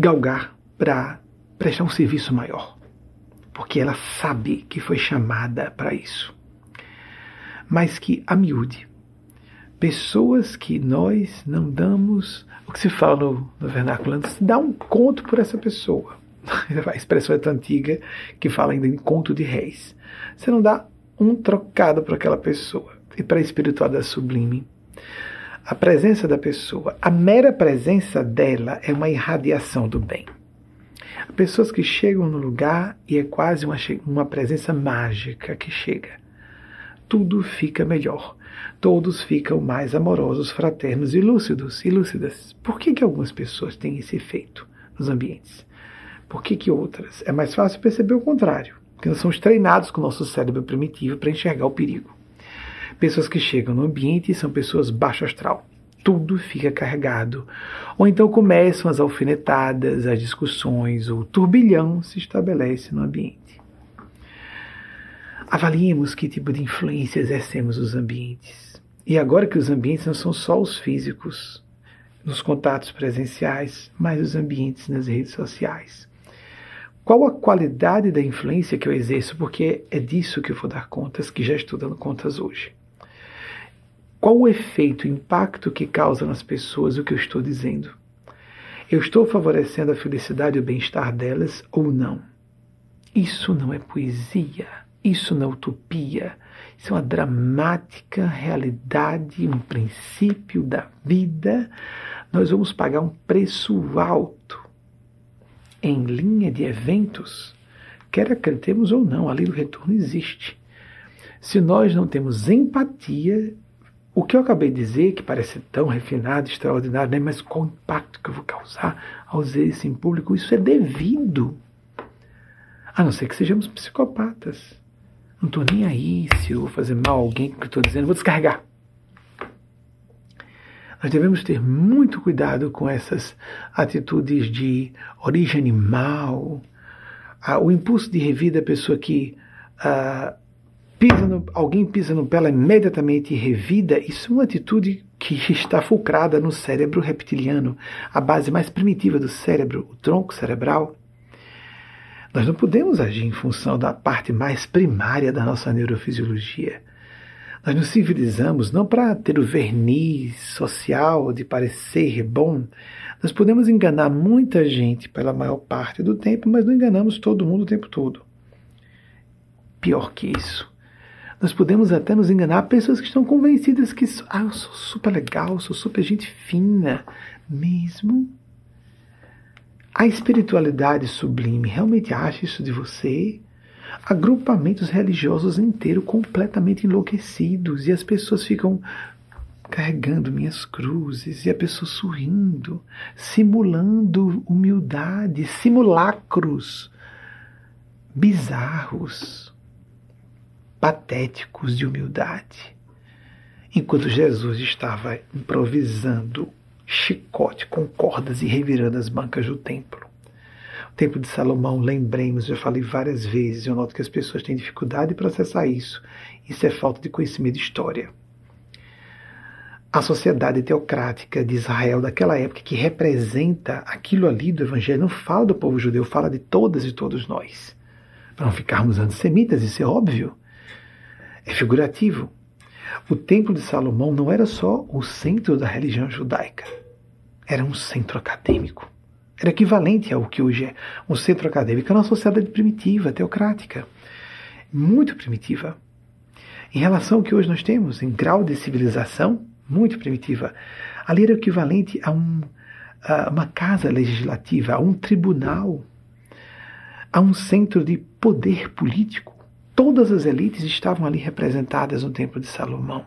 A: galgar para prestar um serviço maior, porque ela sabe que foi chamada para isso. Mas que a miúde, pessoas que nós não damos, o que se fala no, no vernáculo, se dá um conto por essa pessoa. A expressão é tão antiga que fala ainda em conto de reis. Você não dá um trocado para aquela pessoa. E para a espiritualidade sublime, a presença da pessoa, a mera presença dela é uma irradiação do bem. Há pessoas que chegam no lugar e é quase uma, uma presença mágica que chega. Tudo fica melhor. Todos ficam mais amorosos, fraternos e lúcidos e lúcidas. Por que, que algumas pessoas têm esse efeito nos ambientes? Por que, que outras? É mais fácil perceber o contrário porque nós somos treinados com o nosso cérebro primitivo para enxergar o perigo. Pessoas que chegam no ambiente são pessoas baixo astral. Tudo fica carregado. Ou então começam as alfinetadas, as discussões, o turbilhão se estabelece no ambiente. Avaliemos que tipo de influência exercemos nos ambientes. E agora que os ambientes não são só os físicos, nos contatos presenciais, mas os ambientes nas redes sociais. Qual a qualidade da influência que eu exerço? Porque é disso que eu vou dar contas, que já estou dando contas hoje. Qual o efeito, o impacto que causa nas pessoas o que eu estou dizendo? Eu estou favorecendo a felicidade e o bem-estar delas ou não? Isso não é poesia, isso não é utopia, isso é uma dramática realidade, um princípio da vida. Nós vamos pagar um preço alto em linha de eventos, quer acreditemos ou não, a lei do retorno existe. Se nós não temos empatia, o que eu acabei de dizer, que parece tão refinado, extraordinário, né? mas qual o impacto que eu vou causar ao dizer isso em público? Isso é devido. A não ser que sejamos psicopatas. Não estou nem aí se eu vou fazer mal a alguém que estou dizendo, vou descarregar. Nós devemos ter muito cuidado com essas atitudes de origem animal, ah, o impulso de revida, a pessoa que ah, pisa no, alguém pisa no pé, ela imediatamente revida, isso é uma atitude que está fulcrada no cérebro reptiliano, a base mais primitiva do cérebro, o tronco cerebral. Nós não podemos agir em função da parte mais primária da nossa neurofisiologia. Nós nos civilizamos não para ter o verniz social de parecer bom. Nós podemos enganar muita gente pela maior parte do tempo, mas não enganamos todo mundo o tempo todo. Pior que isso. Nós podemos até nos enganar pessoas que estão convencidas que ah, eu sou super legal, sou super gente fina, mesmo. A espiritualidade sublime realmente acha isso de você? agrupamentos religiosos inteiros completamente enlouquecidos e as pessoas ficam carregando minhas cruzes e a pessoa sorrindo, simulando humildade, simulacros bizarros, patéticos de humildade. Enquanto Jesus estava improvisando chicote com cordas e revirando as bancas do templo. Templo de Salomão, lembremos, eu falei várias vezes, eu noto que as pessoas têm dificuldade para acessar isso. Isso é falta de conhecimento de história. A sociedade teocrática de Israel daquela época, que representa aquilo ali do Evangelho, não fala do povo judeu, fala de todas e todos nós. Para não ficarmos antissemitas, isso é óbvio. É figurativo. O Templo de Salomão não era só o centro da religião judaica, era um centro acadêmico era equivalente ao que hoje é um centro acadêmico na sociedade primitiva, teocrática, muito primitiva. Em relação ao que hoje nós temos, em grau de civilização, muito primitiva. Ali era equivalente a, um, a uma casa legislativa, a um tribunal, a um centro de poder político. Todas as elites estavam ali representadas no Templo de Salomão.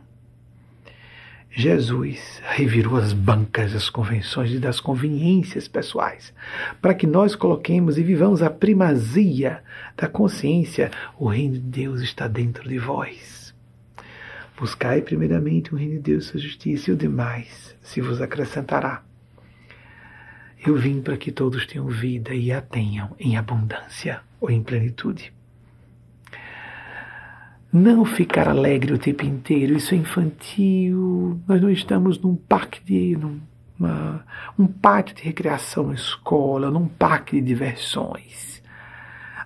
A: Jesus revirou as bancas das convenções e das conveniências pessoais, para que nós coloquemos e vivamos a primazia da consciência. O reino de Deus está dentro de vós. Buscai primeiramente o reino de Deus, sua justiça, e o demais se vos acrescentará. Eu vim para que todos tenham vida e a tenham em abundância ou em plenitude. Não ficar alegre o tempo inteiro, isso é infantil. Nós não estamos num parque de. Numa, um pátio de recreação escola, num parque de diversões.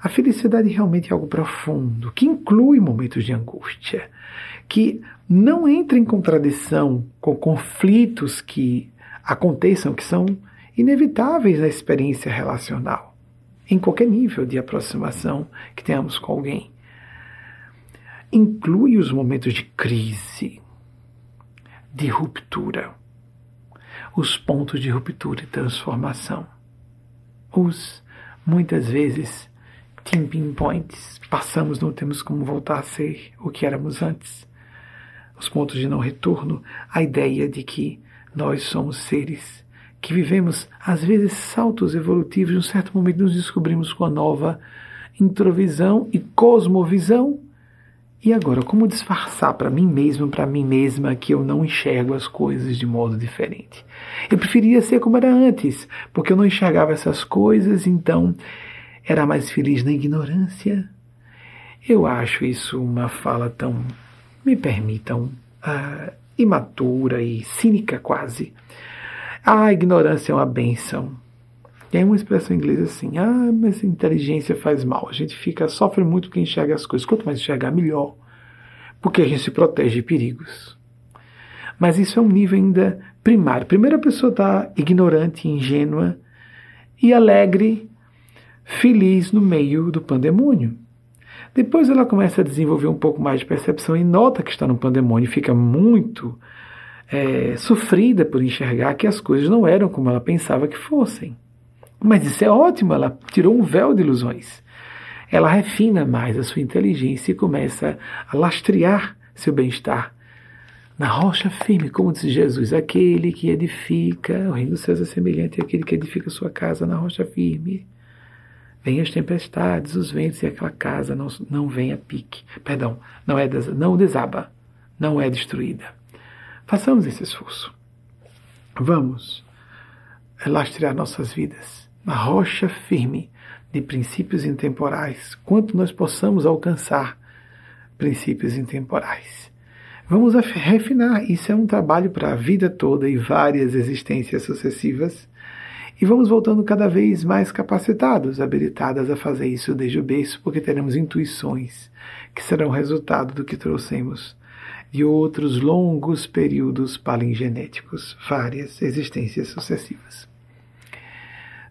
A: A felicidade realmente é algo profundo, que inclui momentos de angústia, que não entra em contradição com conflitos que aconteçam, que são inevitáveis na experiência relacional, em qualquer nível de aproximação que tenhamos com alguém inclui os momentos de crise, de ruptura, os pontos de ruptura e transformação, os, muitas vezes, tipping points. Passamos, não temos como voltar a ser o que éramos antes. Os pontos de não retorno, a ideia de que nós somos seres que vivemos, às vezes, saltos evolutivos. Em um certo momento, nos descobrimos com a nova introvisão e cosmovisão e agora, como disfarçar para mim mesmo, para mim mesma, que eu não enxergo as coisas de modo diferente? Eu preferia ser como era antes, porque eu não enxergava essas coisas, então era mais feliz na ignorância. Eu acho isso uma fala tão, me permitam, uh, imatura e cínica quase. A ignorância é uma benção. Tem uma expressão em inglês assim: ah, mas inteligência faz mal. A gente fica, sofre muito porque enxerga as coisas. Quanto mais enxergar, melhor. Porque a gente se protege de perigos. Mas isso é um nível ainda primário. Primeiro a pessoa está ignorante, ingênua e alegre, feliz no meio do pandemônio. Depois ela começa a desenvolver um pouco mais de percepção e nota que está no pandemônio e fica muito é, sofrida por enxergar que as coisas não eram como ela pensava que fossem. Mas isso é ótimo, ela tirou um véu de ilusões. Ela refina mais a sua inteligência e começa a lastrear seu bem-estar. Na rocha firme, como disse Jesus, aquele que edifica, o reino dos céus é semelhante àquele que edifica sua casa na rocha firme. Vêm as tempestades, os ventos e aquela casa não, não vem a pique. Perdão, não, é, não desaba, não é destruída. Façamos esse esforço. Vamos lastrear nossas vidas na rocha firme de princípios intemporais, quanto nós possamos alcançar princípios intemporais. Vamos refinar, isso é um trabalho para a vida toda e várias existências sucessivas. E vamos voltando cada vez mais capacitados, habilitadas a fazer isso desde o berço, porque teremos intuições que serão resultado do que trouxemos de outros longos períodos palingenéticos, várias existências sucessivas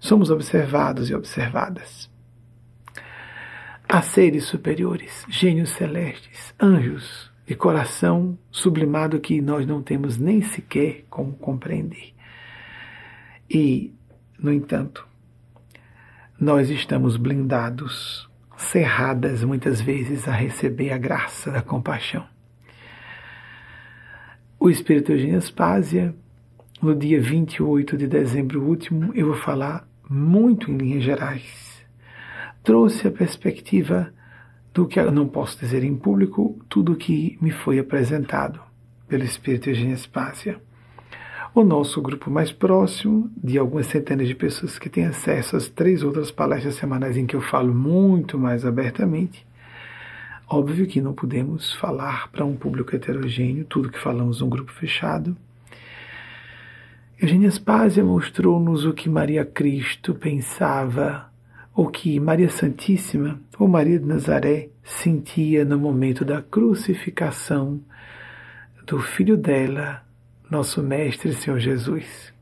A: somos observados e observadas. Há seres superiores, gênios celestes, anjos de coração sublimado que nós não temos nem sequer como compreender. E, no entanto, nós estamos blindados, cerradas muitas vezes a receber a graça da compaixão. O Espírito Eugênio Aspásia, no dia 28 de dezembro último, eu vou falar muito em linhas gerais. Trouxe a perspectiva do que eu não posso dizer em público, tudo o que me foi apresentado pelo Espírito Eugênia Spácia. O nosso grupo mais próximo, de algumas centenas de pessoas que têm acesso às três outras palestras semanais em que eu falo muito mais abertamente. Óbvio que não podemos falar para um público heterogêneo tudo que falamos num grupo fechado Eugênia Spásia mostrou-nos o que Maria Cristo pensava, o que Maria Santíssima ou Maria de Nazaré sentia no momento da crucificação do filho dela, nosso Mestre Senhor Jesus.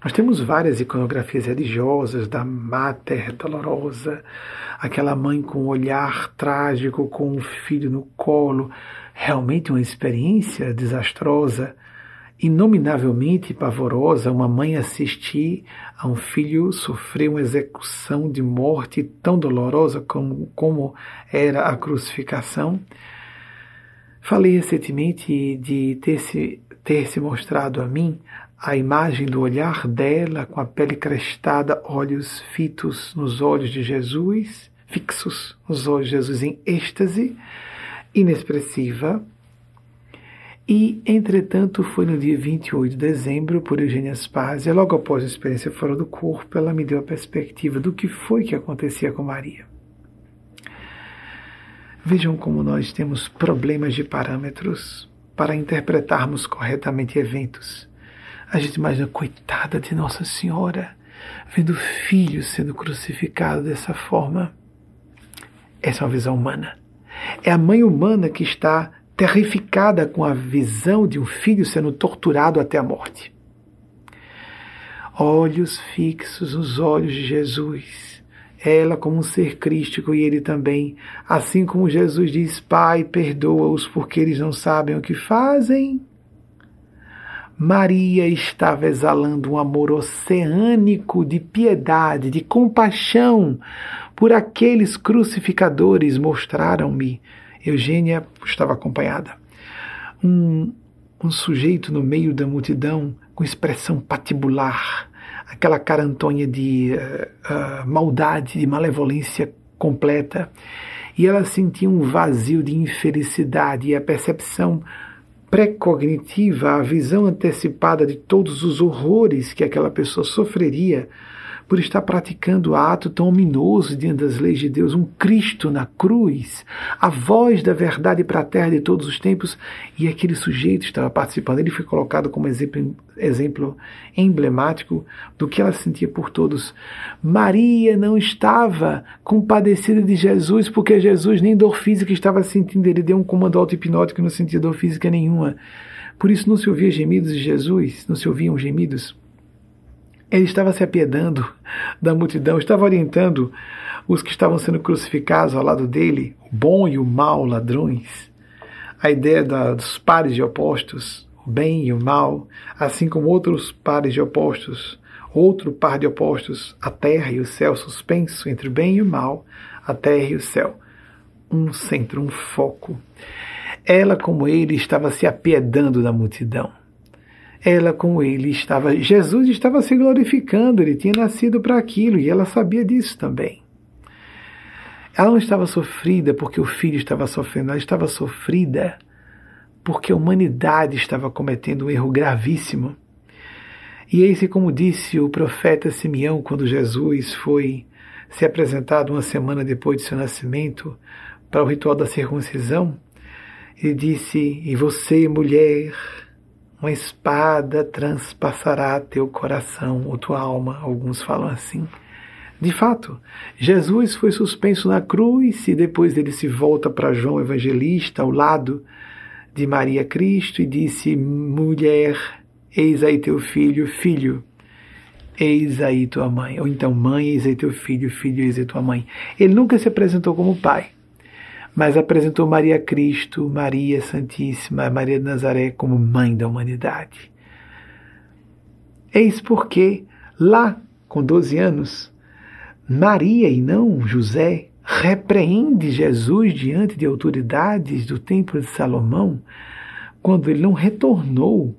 A: Nós temos várias iconografias religiosas da Mater Dolorosa, aquela mãe com um olhar trágico, com um filho no colo, realmente uma experiência desastrosa inominavelmente pavorosa uma mãe assistir a um filho sofrer uma execução de morte tão dolorosa como, como era a crucificação. Falei recentemente de ter se, ter se mostrado a mim a imagem do olhar dela com a pele crestada, olhos fitos nos olhos de Jesus, fixos nos olhos de Jesus em êxtase, inexpressiva. E, entretanto, foi no dia 28 de dezembro, por Eugênia Spazia, logo após a experiência fora do corpo, ela me deu a perspectiva do que foi que acontecia com Maria. Vejam como nós temos problemas de parâmetros para interpretarmos corretamente eventos. A gente imagina, coitada de Nossa Senhora, vendo o filho sendo crucificado dessa forma. Essa é uma visão humana. É a mãe humana que está terrificada com a visão de um filho sendo torturado até a morte. Olhos fixos nos olhos de Jesus. Ela como um ser crístico e ele também. Assim como Jesus diz: Pai, perdoa-os porque eles não sabem o que fazem. Maria estava exalando um amor oceânico de piedade, de compaixão por aqueles crucificadores. Mostraram-me, Eugênia estava acompanhada, um, um sujeito no meio da multidão com expressão patibular, aquela carantonha de uh, uh, maldade, de malevolência completa. E ela sentia um vazio de infelicidade e a percepção pré-cognitiva, a visão antecipada de todos os horrores que aquela pessoa sofreria por estar praticando ato tão ominoso diante das leis de Deus, um Cristo na cruz, a voz da verdade para a terra de todos os tempos, e aquele sujeito estava participando. Ele foi colocado como exemplo, exemplo emblemático do que ela sentia por todos. Maria não estava compadecida de Jesus, porque Jesus nem dor física estava sentindo, ele deu um comando auto-hipnótico e não sentia dor física nenhuma. Por isso não se ouvia gemidos de Jesus, não se ouviam gemidos. Ele estava se apiedando da multidão, estava orientando os que estavam sendo crucificados ao lado dele, o bom e o mal ladrões. A ideia da, dos pares de opostos, o bem e o mal, assim como outros pares de opostos, outro par de opostos, a terra e o céu suspenso entre o bem e o mal, a terra e o céu. Um centro, um foco. Ela, como ele, estava se apiedando da multidão ela com ele estava. Jesus estava se glorificando, ele tinha nascido para aquilo e ela sabia disso também. Ela não estava sofrida porque o filho estava sofrendo, ela estava sofrida porque a humanidade estava cometendo um erro gravíssimo. E esse, como disse o profeta Simeão, quando Jesus foi se apresentado uma semana depois de seu nascimento para o ritual da circuncisão, ele disse: E você, mulher, uma espada transpassará teu coração ou tua alma, alguns falam assim. De fato, Jesus foi suspenso na cruz e depois ele se volta para João Evangelista ao lado de Maria Cristo e disse: Mulher, eis aí teu filho, filho, eis aí tua mãe. Ou então, mãe, eis aí teu filho, filho, eis aí tua mãe. Ele nunca se apresentou como pai mas apresentou Maria Cristo, Maria Santíssima, Maria de Nazaré como mãe da humanidade. Eis porque, lá, com 12 anos, Maria e não José repreende Jesus diante de autoridades do Templo de Salomão quando ele não retornou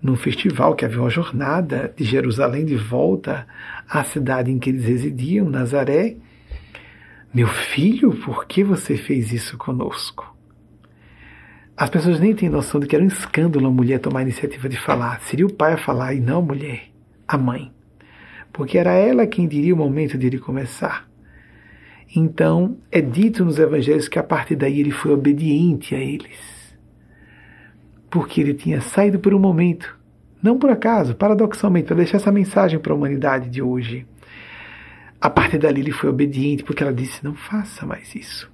A: no festival, que havia uma jornada de Jerusalém de volta à cidade em que eles residiam, Nazaré, meu filho, por que você fez isso conosco? As pessoas nem têm noção de que era um escândalo a mulher tomar a iniciativa de falar. Seria o pai a falar e não a mulher, a mãe. Porque era ela quem diria o momento de ele começar. Então, é dito nos evangelhos que a partir daí ele foi obediente a eles. Porque ele tinha saído por um momento, não por acaso, paradoxalmente, para deixar essa mensagem para a humanidade de hoje a partir dali ele foi obediente, porque ela disse: Não faça mais isso.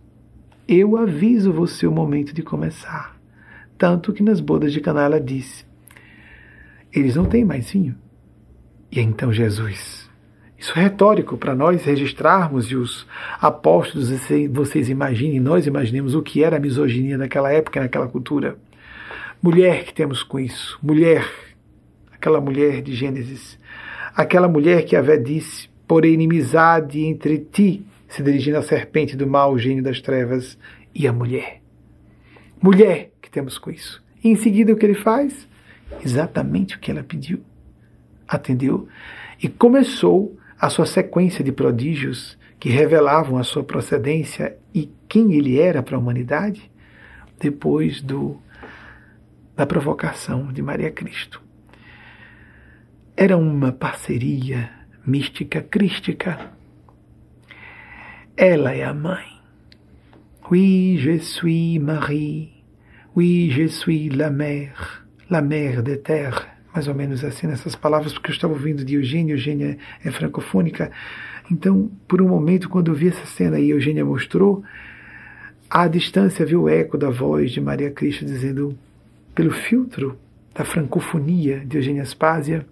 A: Eu aviso você o momento de começar. Tanto que nas bodas de Caná ela disse: Eles não têm mais vinho. E então Jesus. Isso é retórico para nós registrarmos e os apóstolos, vocês imaginem, nós imaginemos o que era a misoginia naquela época, naquela cultura. Mulher que temos com isso, mulher, aquela mulher de Gênesis, aquela mulher que Vé disse: por inimizade entre ti, se dirigindo à serpente do mal, o gênio das trevas, e a mulher. mulher, que temos com isso? E em seguida, o que ele faz? Exatamente o que ela pediu. Atendeu e começou a sua sequência de prodígios que revelavam a sua procedência e quem ele era para a humanidade depois do da provocação de Maria Cristo. Era uma parceria mística crística. Ela é a mãe. Oui, je suis Marie. Oui, je suis la mère. La mère de terre. Mais ou menos assim nessas palavras, porque eu estava ouvindo de Eugênia. Eugênia é francofônica. Então, por um momento, quando eu vi essa cena e Eugênia mostrou, à distância viu o eco da voz de Maria Cristo dizendo, pelo filtro da francofonia de Eugênia Aspásia,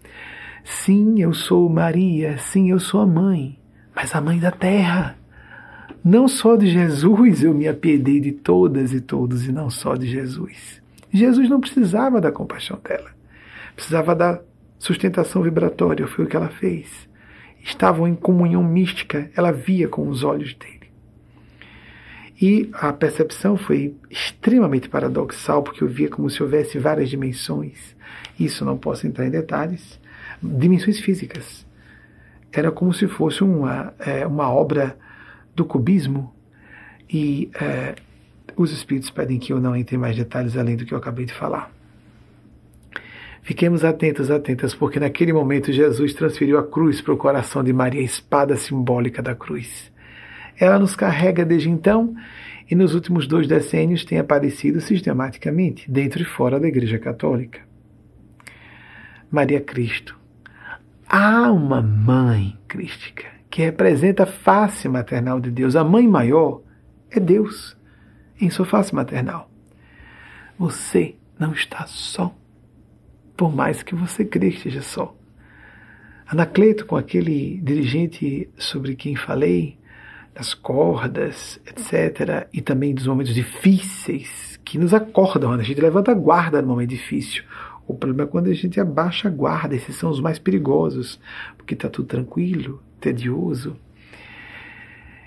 A: Sim, eu sou Maria, sim, eu sou a mãe, mas a mãe da terra. Não só de Jesus eu me apiedei de todas e todos, e não só de Jesus. Jesus não precisava da compaixão dela, precisava da sustentação vibratória, foi o que ela fez. Estavam em comunhão mística, ela via com os olhos dele. E a percepção foi extremamente paradoxal, porque eu via como se houvesse várias dimensões. Isso não posso entrar em detalhes, dimensões físicas. Era como se fosse uma, é, uma obra do cubismo e é, os espíritos pedem que eu não entre em mais detalhes além do que eu acabei de falar. Fiquemos atentos, atentas, porque naquele momento Jesus transferiu a cruz para o coração de Maria, a espada simbólica da cruz. Ela nos carrega desde então e nos últimos dois decênios tem aparecido sistematicamente dentro e fora da Igreja Católica. Maria Cristo, Há uma mãe crística que representa a face maternal de Deus. A mãe maior é Deus em sua face maternal. Você não está só, por mais que você creia que esteja só. Anacleto, com aquele dirigente sobre quem falei, das cordas, etc., e também dos momentos difíceis que nos acordam, a gente levanta a guarda no momento difícil. O problema é quando a gente abaixa a guarda, esses são os mais perigosos, porque está tudo tranquilo, tedioso.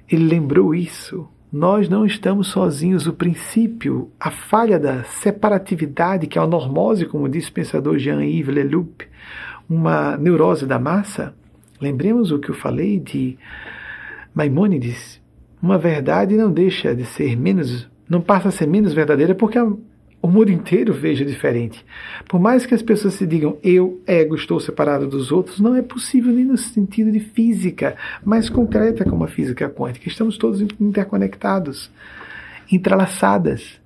A: Ele lembrou isso. Nós não estamos sozinhos. O princípio, a falha da separatividade, que é a normose, como disse o pensador Jean-Yves Leloup, uma neurose da massa. Lembremos o que eu falei de Maimônides. Uma verdade não deixa de ser menos, não passa a ser menos verdadeira porque a o mundo inteiro veja diferente. Por mais que as pessoas se digam eu, ego, estou separado dos outros, não é possível nem no sentido de física mais concreta como a física quântica. Estamos todos interconectados, entrelaçadas.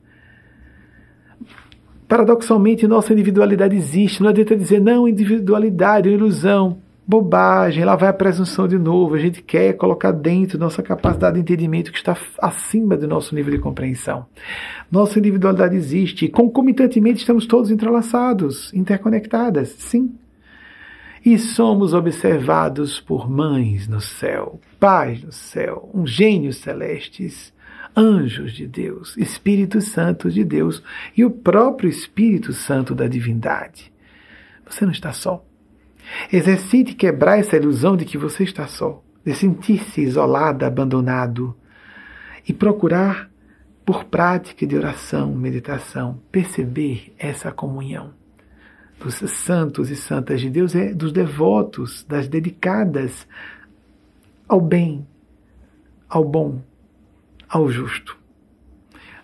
A: Paradoxalmente, nossa individualidade existe. Não adianta dizer, não, individualidade é ilusão bobagem, lá vai a presunção de novo. A gente quer colocar dentro nossa capacidade de entendimento que está acima do nosso nível de compreensão. Nossa individualidade existe concomitantemente estamos todos entrelaçados, interconectadas, sim. E somos observados por mães no céu, pais no céu, um gênios celestes, anjos de Deus, Espíritos Santos de Deus e o próprio Espírito Santo da divindade. Você não está só. Exercite quebrar essa ilusão de que você está só, de sentir-se isolado, abandonado, e procurar, por prática de oração, meditação, perceber essa comunhão dos santos e santas de Deus, é dos devotos, das dedicadas ao bem, ao bom, ao justo.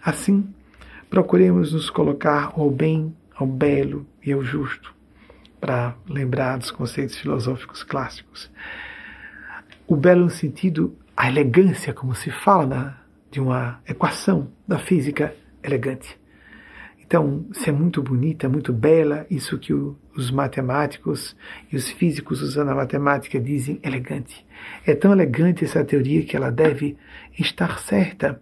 A: Assim, procuremos nos colocar ao bem, ao belo e ao justo para lembrar dos conceitos filosóficos clássicos. O belo no sentido, a elegância, como se fala na, de uma equação da física elegante. Então, se é muito bonita, muito bela, isso que o, os matemáticos e os físicos usando a matemática dizem elegante. É tão elegante essa teoria que ela deve estar certa.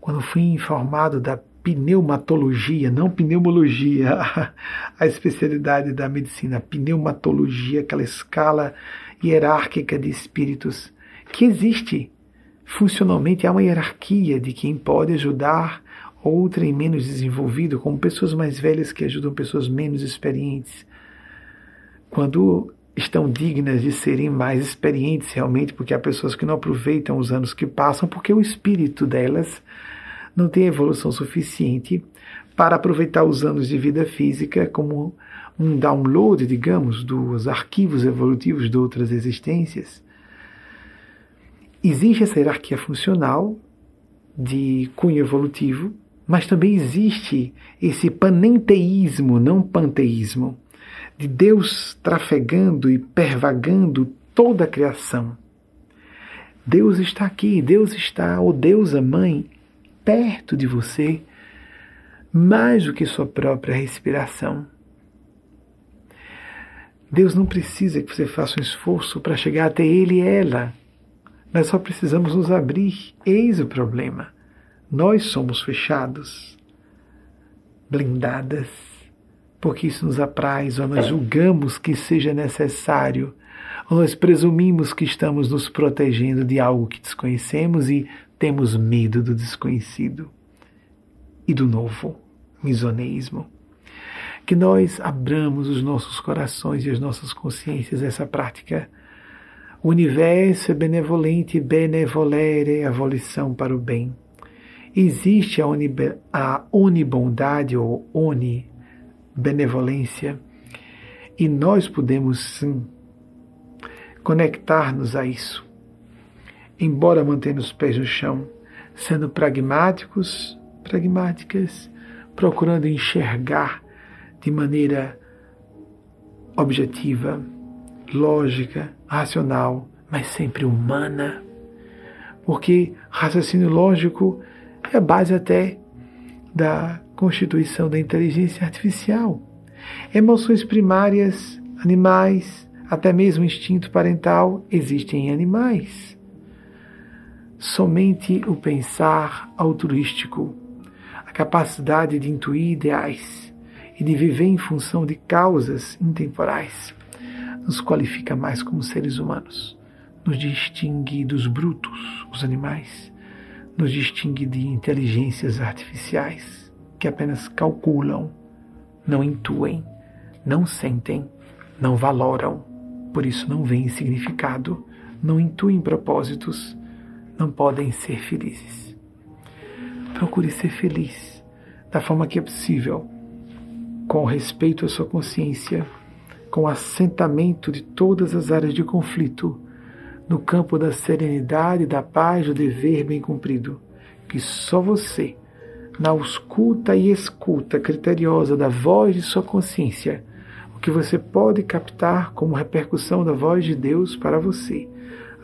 A: Quando fui informado da pneumatologia, não pneumologia, a especialidade da medicina, pneumatologia, aquela escala hierárquica de espíritos que existe. Funcionalmente há uma hierarquia de quem pode ajudar outrem menos desenvolvido, como pessoas mais velhas que ajudam pessoas menos experientes. Quando estão dignas de serem mais experientes realmente, porque há pessoas que não aproveitam os anos que passam, porque o espírito delas não tem evolução suficiente para aproveitar os anos de vida física como um download, digamos, dos arquivos evolutivos de outras existências. Existe essa hierarquia funcional de cunho evolutivo, mas também existe esse panenteísmo, não panteísmo, de Deus trafegando e pervagando toda a criação. Deus está aqui, Deus está, ou Deus a Mãe, perto de você, mais do que sua própria respiração. Deus não precisa que você faça um esforço para chegar até Ele e ela. Nós só precisamos nos abrir. Eis o problema. Nós somos fechados, blindadas, porque isso nos apraz, ou nós julgamos que seja necessário, ou nós presumimos que estamos nos protegendo de algo que desconhecemos e temos medo do desconhecido e do novo, misoneísmo. Que nós abramos os nossos corações e as nossas consciências a essa prática. O universo é benevolente, benevolere a volição para o bem. Existe a, onibe, a onibondade ou oni benevolência e nós podemos sim conectar-nos a isso embora mantendo os pés no chão, sendo pragmáticos, pragmáticas, procurando enxergar de maneira objetiva, lógica, racional, mas sempre humana. Porque raciocínio lógico é a base até da constituição da inteligência artificial. Emoções primárias, animais, até mesmo instinto parental existem em animais somente o pensar altruístico, a capacidade de intuir ideais e de viver em função de causas intemporais, nos qualifica mais como seres humanos, nos distingue dos brutos, os animais, nos distingue de inteligências artificiais que apenas calculam, não intuem, não sentem, não valoram, por isso não veem significado, não intuem propósitos não podem ser felizes. Procure ser feliz da forma que é possível, com respeito à sua consciência, com assentamento de todas as áreas de conflito, no campo da serenidade, da paz, do dever bem cumprido, que só você, na ausculta e escuta criteriosa da voz de sua consciência, o que você pode captar como repercussão da voz de Deus para você,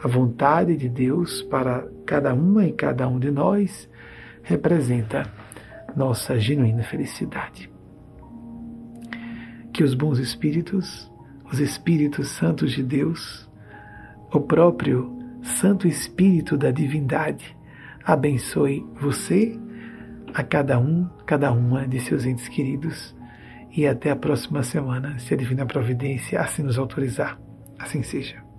A: a vontade de Deus para cada uma e cada um de nós representa nossa genuína felicidade. Que os bons espíritos, os espíritos santos de Deus, o próprio Santo Espírito da Divindade, abençoe você, a cada um, cada uma de seus entes queridos. E até a próxima semana, se a Divina Providência assim nos autorizar. Assim seja.